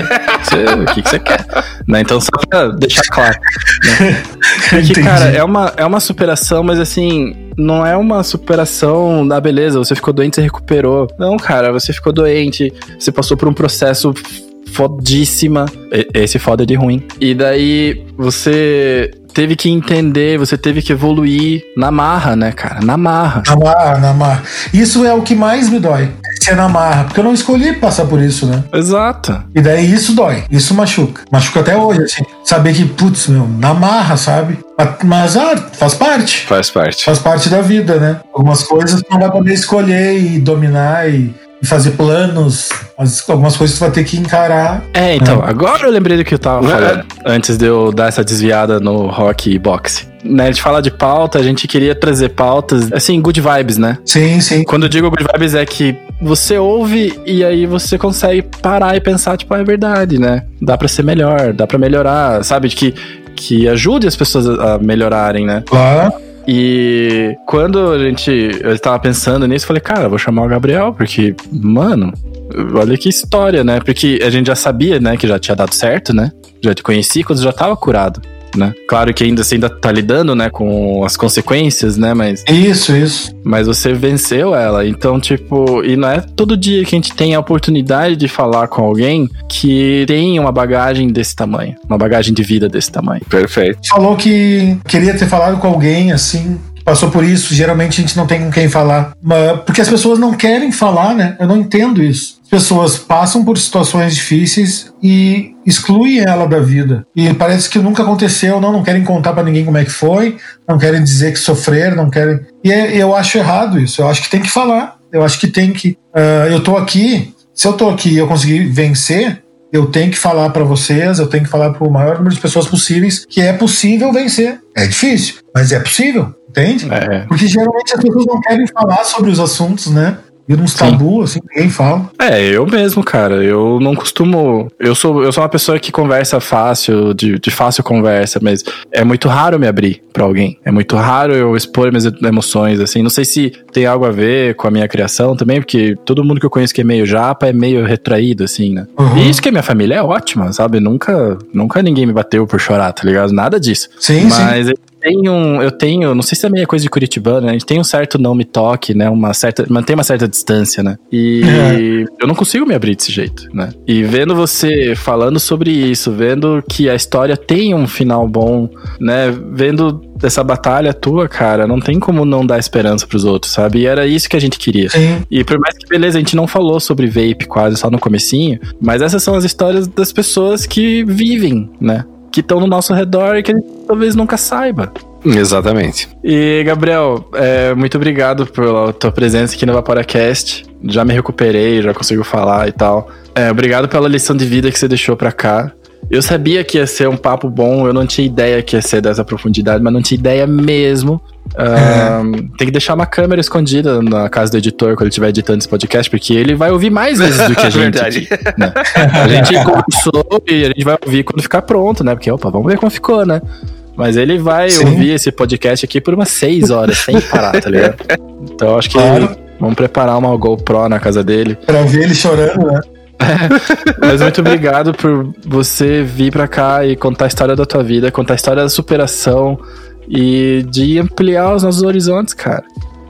o que, que você quer? Né? Então, só pra deixar claro. Né? Porque, cara, é uma, é uma superação, mas assim não é uma superação da beleza, você ficou doente, você recuperou. Não, cara, você ficou doente, você passou por um processo fodíssima. Esse foda é de ruim. E daí você teve que entender, você teve que evoluir na marra, né, cara? Na marra. Na marra, na marra. Isso é o que mais me dói. Ser na marra. Porque eu não escolhi passar por isso, né? Exato. E daí isso dói. Isso machuca. Machuca até hoje, assim. Saber que, putz, meu, na marra, sabe? Mas ah, faz parte. Faz parte. Faz parte da vida, né? Algumas coisas não vai poder escolher e dominar e e fazer planos, algumas coisas tu vai ter que encarar. É, então, né? agora eu lembrei do que eu tava é. falando, antes de eu dar essa desviada no rock e boxe. Né, a gente fala de pauta, a gente queria trazer pautas, assim, good vibes, né? Sim, sim. Quando eu digo good vibes é que você ouve e aí você consegue parar e pensar, tipo, ah, é verdade, né? Dá para ser melhor, dá para melhorar, sabe? Que, que ajude as pessoas a melhorarem, né? Claro. E quando a gente. Eu estava pensando nisso, falei, cara, vou chamar o Gabriel, porque, mano, olha que história, né? Porque a gente já sabia, né, que já tinha dado certo, né? Já te conheci quando já tava curado né? Claro que ainda você ainda tá lidando, né, com as consequências, né, mas Isso, isso. Mas você venceu ela. Então, tipo, e não é todo dia que a gente tem a oportunidade de falar com alguém que tem uma bagagem desse tamanho, uma bagagem de vida desse tamanho. Perfeito. Falou que queria ter falado com alguém assim, passou por isso, geralmente a gente não tem com quem falar. Porque as pessoas não querem falar, né? Eu não entendo isso pessoas passam por situações difíceis e excluem ela da vida. E parece que nunca aconteceu, não, não querem contar para ninguém como é que foi, não querem dizer que sofreram, não querem. E é, eu acho errado isso. Eu acho que tem que falar. Eu acho que tem que. Uh, eu tô aqui. Se eu tô aqui e eu conseguir vencer, eu tenho que falar para vocês, eu tenho que falar para o maior número de pessoas possíveis que é possível vencer. É difícil, mas é possível, entende? É. Porque geralmente as pessoas não querem falar sobre os assuntos, né? Vira uns tabu, assim, ninguém fala. É, eu mesmo, cara. Eu não costumo. Eu sou, eu sou uma pessoa que conversa fácil, de, de fácil conversa, mas é muito raro me abrir pra alguém. É muito raro eu expor minhas emoções, assim. Não sei se tem algo a ver com a minha criação também, porque todo mundo que eu conheço que é meio japa é meio retraído, assim, né? Uhum. E isso que a minha família é ótima, sabe? Nunca, nunca ninguém me bateu por chorar, tá ligado? Nada disso. Sim, mas sim tenho, eu tenho, não sei se é coisa de Curitibano, né? A gente tem um certo não me toque, né? Uma certa, mantém uma certa distância, né? E é. eu não consigo me abrir desse jeito, né? E vendo você falando sobre isso, vendo que a história tem um final bom, né? Vendo essa batalha tua, cara, não tem como não dar esperança pros outros, sabe? E era isso que a gente queria. Sim. E por mais que, beleza, a gente não falou sobre vape quase só no comecinho, mas essas são as histórias das pessoas que vivem, né? Que estão no nosso redor e que a gente talvez nunca saiba. Exatamente. E, Gabriel, é, muito obrigado pela tua presença aqui no VaporaCast. Já me recuperei, já consigo falar e tal. É, obrigado pela lição de vida que você deixou pra cá. Eu sabia que ia ser um papo bom, eu não tinha ideia que ia ser dessa profundidade, mas não tinha ideia mesmo. Tem que deixar uma câmera escondida na casa do editor quando ele estiver editando esse podcast, porque ele vai ouvir mais vezes do que a gente. Verdade. Aqui, né? A gente conversou e a gente vai ouvir quando ficar pronto, né? Porque, opa, vamos ver como ficou, né? Mas ele vai Sim. ouvir esse podcast aqui por umas seis horas, sem parar, tá ligado? Então acho que Claro. vamos preparar uma GoPro na casa dele. Pra ver ele chorando, né? Mas muito obrigado por você vir pra cá e contar a história da tua vida, contar a história da superação e de ampliar os nossos horizontes, cara.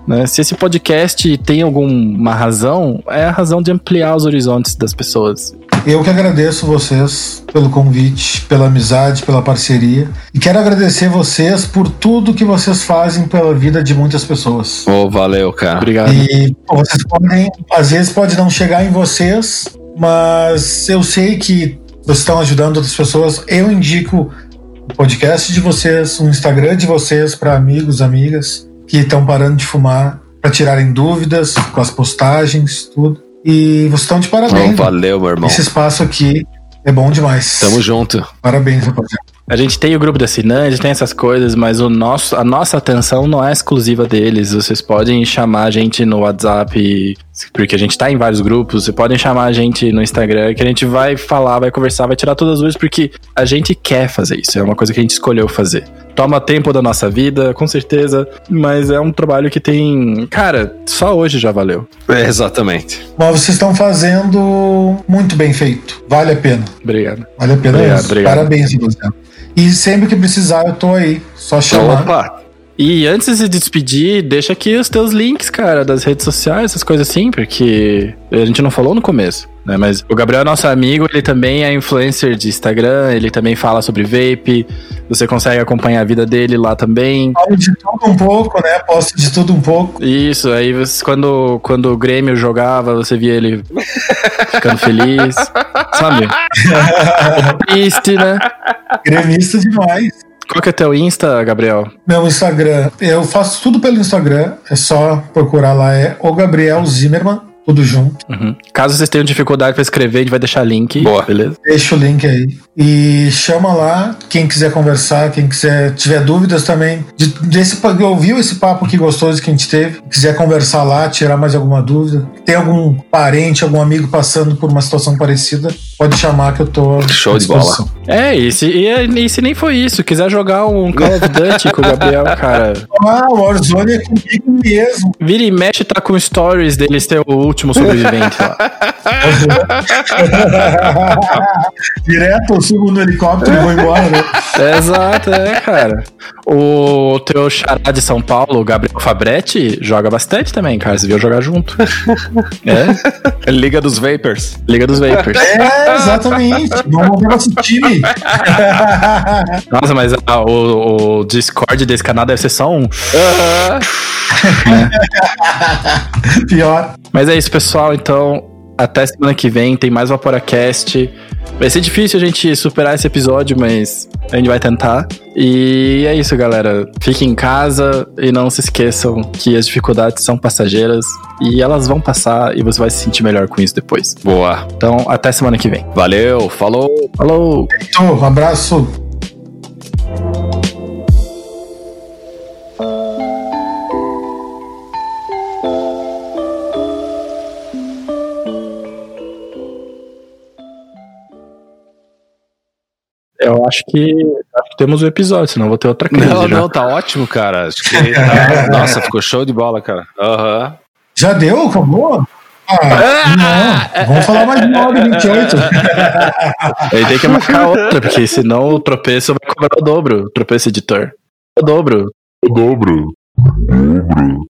Né? Se esse podcast tem alguma razão, é a razão de ampliar os horizontes das pessoas. Eu que agradeço vocês pelo convite, pela amizade, pela parceria. E quero agradecer vocês por tudo que vocês fazem pela vida de muitas pessoas. Ô, valeu, cara. Obrigado. E vocês podem, às vezes pode não chegar em vocês, mas eu sei que vocês estão ajudando outras pessoas. Eu indico o podcast de vocês, o Instagram de vocês para amigos, amigas que estão parando de fumar, para tirarem dúvidas com as postagens, tudo. E vocês estão de parabéns. valeu, meu irmão. Esse espaço aqui é bom demais. Tamo junto. Parabéns, rapaziada. A gente tem o grupo de assinantes, tem essas coisas, mas o nosso, a nossa atenção não é exclusiva deles. Vocês podem chamar a gente no WhatsApp, porque a gente tá em vários grupos. Vocês podem chamar a gente no Instagram, que a gente vai falar, vai conversar, vai tirar todas as dúvidas, porque a gente quer fazer isso. É uma coisa que a gente escolheu fazer. Toma tempo da nossa vida, com certeza, mas é um trabalho que tem. Cara, só hoje já valeu. É, exatamente. Mas vocês estão fazendo muito bem feito. Vale a pena. Obrigado. Vale a pena Obrigado, obrigado. Parabéns, rapaziada. E sempre que precisar, eu tô aí. Só chamar. Opa! E antes de despedir, deixa aqui os teus links, cara, das redes sociais, essas coisas assim, porque a gente não falou no começo, né? Mas o Gabriel é nosso amigo, ele também é influencer de Instagram, ele também fala sobre vape, você consegue acompanhar a vida dele lá também. Falo de tudo um pouco, né? Posto de tudo um pouco. Isso, aí você, quando, quando o Grêmio jogava, você via ele ficando feliz, sabe? Triste, né? Gremista demais. Qual que é teu Insta, Gabriel? Meu Instagram, eu faço tudo pelo Instagram. É só procurar lá, é o Gabriel Zimmerman, tudo junto. Uhum. Caso vocês tenham dificuldade pra escrever, a gente vai deixar link, Boa. beleza? Deixa o link aí. E chama lá, quem quiser conversar, quem quiser tiver dúvidas também. De, desse, ouviu esse papo que gostoso que a gente teve? Quiser conversar lá, tirar mais alguma dúvida. Tem algum parente, algum amigo passando por uma situação parecida? Pode chamar que eu tô. Show de bola. É, e se, e, e se nem foi isso, quiser jogar um Call of Duty com o Gabriel, cara, Ah, o Warzone é comigo mesmo. vira e mexe tá com stories deles ter o último sobrevivente lá. Direto eu subo no helicóptero e vou embora, né? É, exato, é, cara. O teu xará de São Paulo, o Gabriel Fabretti, joga bastante também, cara. Você viu jogar junto. É, Liga dos Vapers. Liga dos Vapers. É, exatamente. Vamos ver nosso time. Nossa, mas ah, o, o Discord desse canal deve ser só um. Pior. Mas é isso, pessoal. Então, até semana que vem tem mais Vaporacast. Vai ser difícil a gente superar esse episódio, mas a gente vai tentar. E é isso, galera. Fiquem em casa e não se esqueçam que as dificuldades são passageiras e elas vão passar e você vai se sentir melhor com isso depois. Boa. Então, até semana que vem. Valeu, falou. Falou! Então, um abraço. Eu acho que, acho que temos o episódio, senão vou ter outra crise. Não, já. não, tá ótimo, cara. Acho que tá- Nossa, ficou show de bola, cara. Aham. Já deu? Acabou? Ah, não. Vamos falar mais de uma hora e 28. Aí tem que marcar outra, porque senão o tropeço vai cobrar o dobro. O tropeço editor. O dobro. O dobro. Dobro.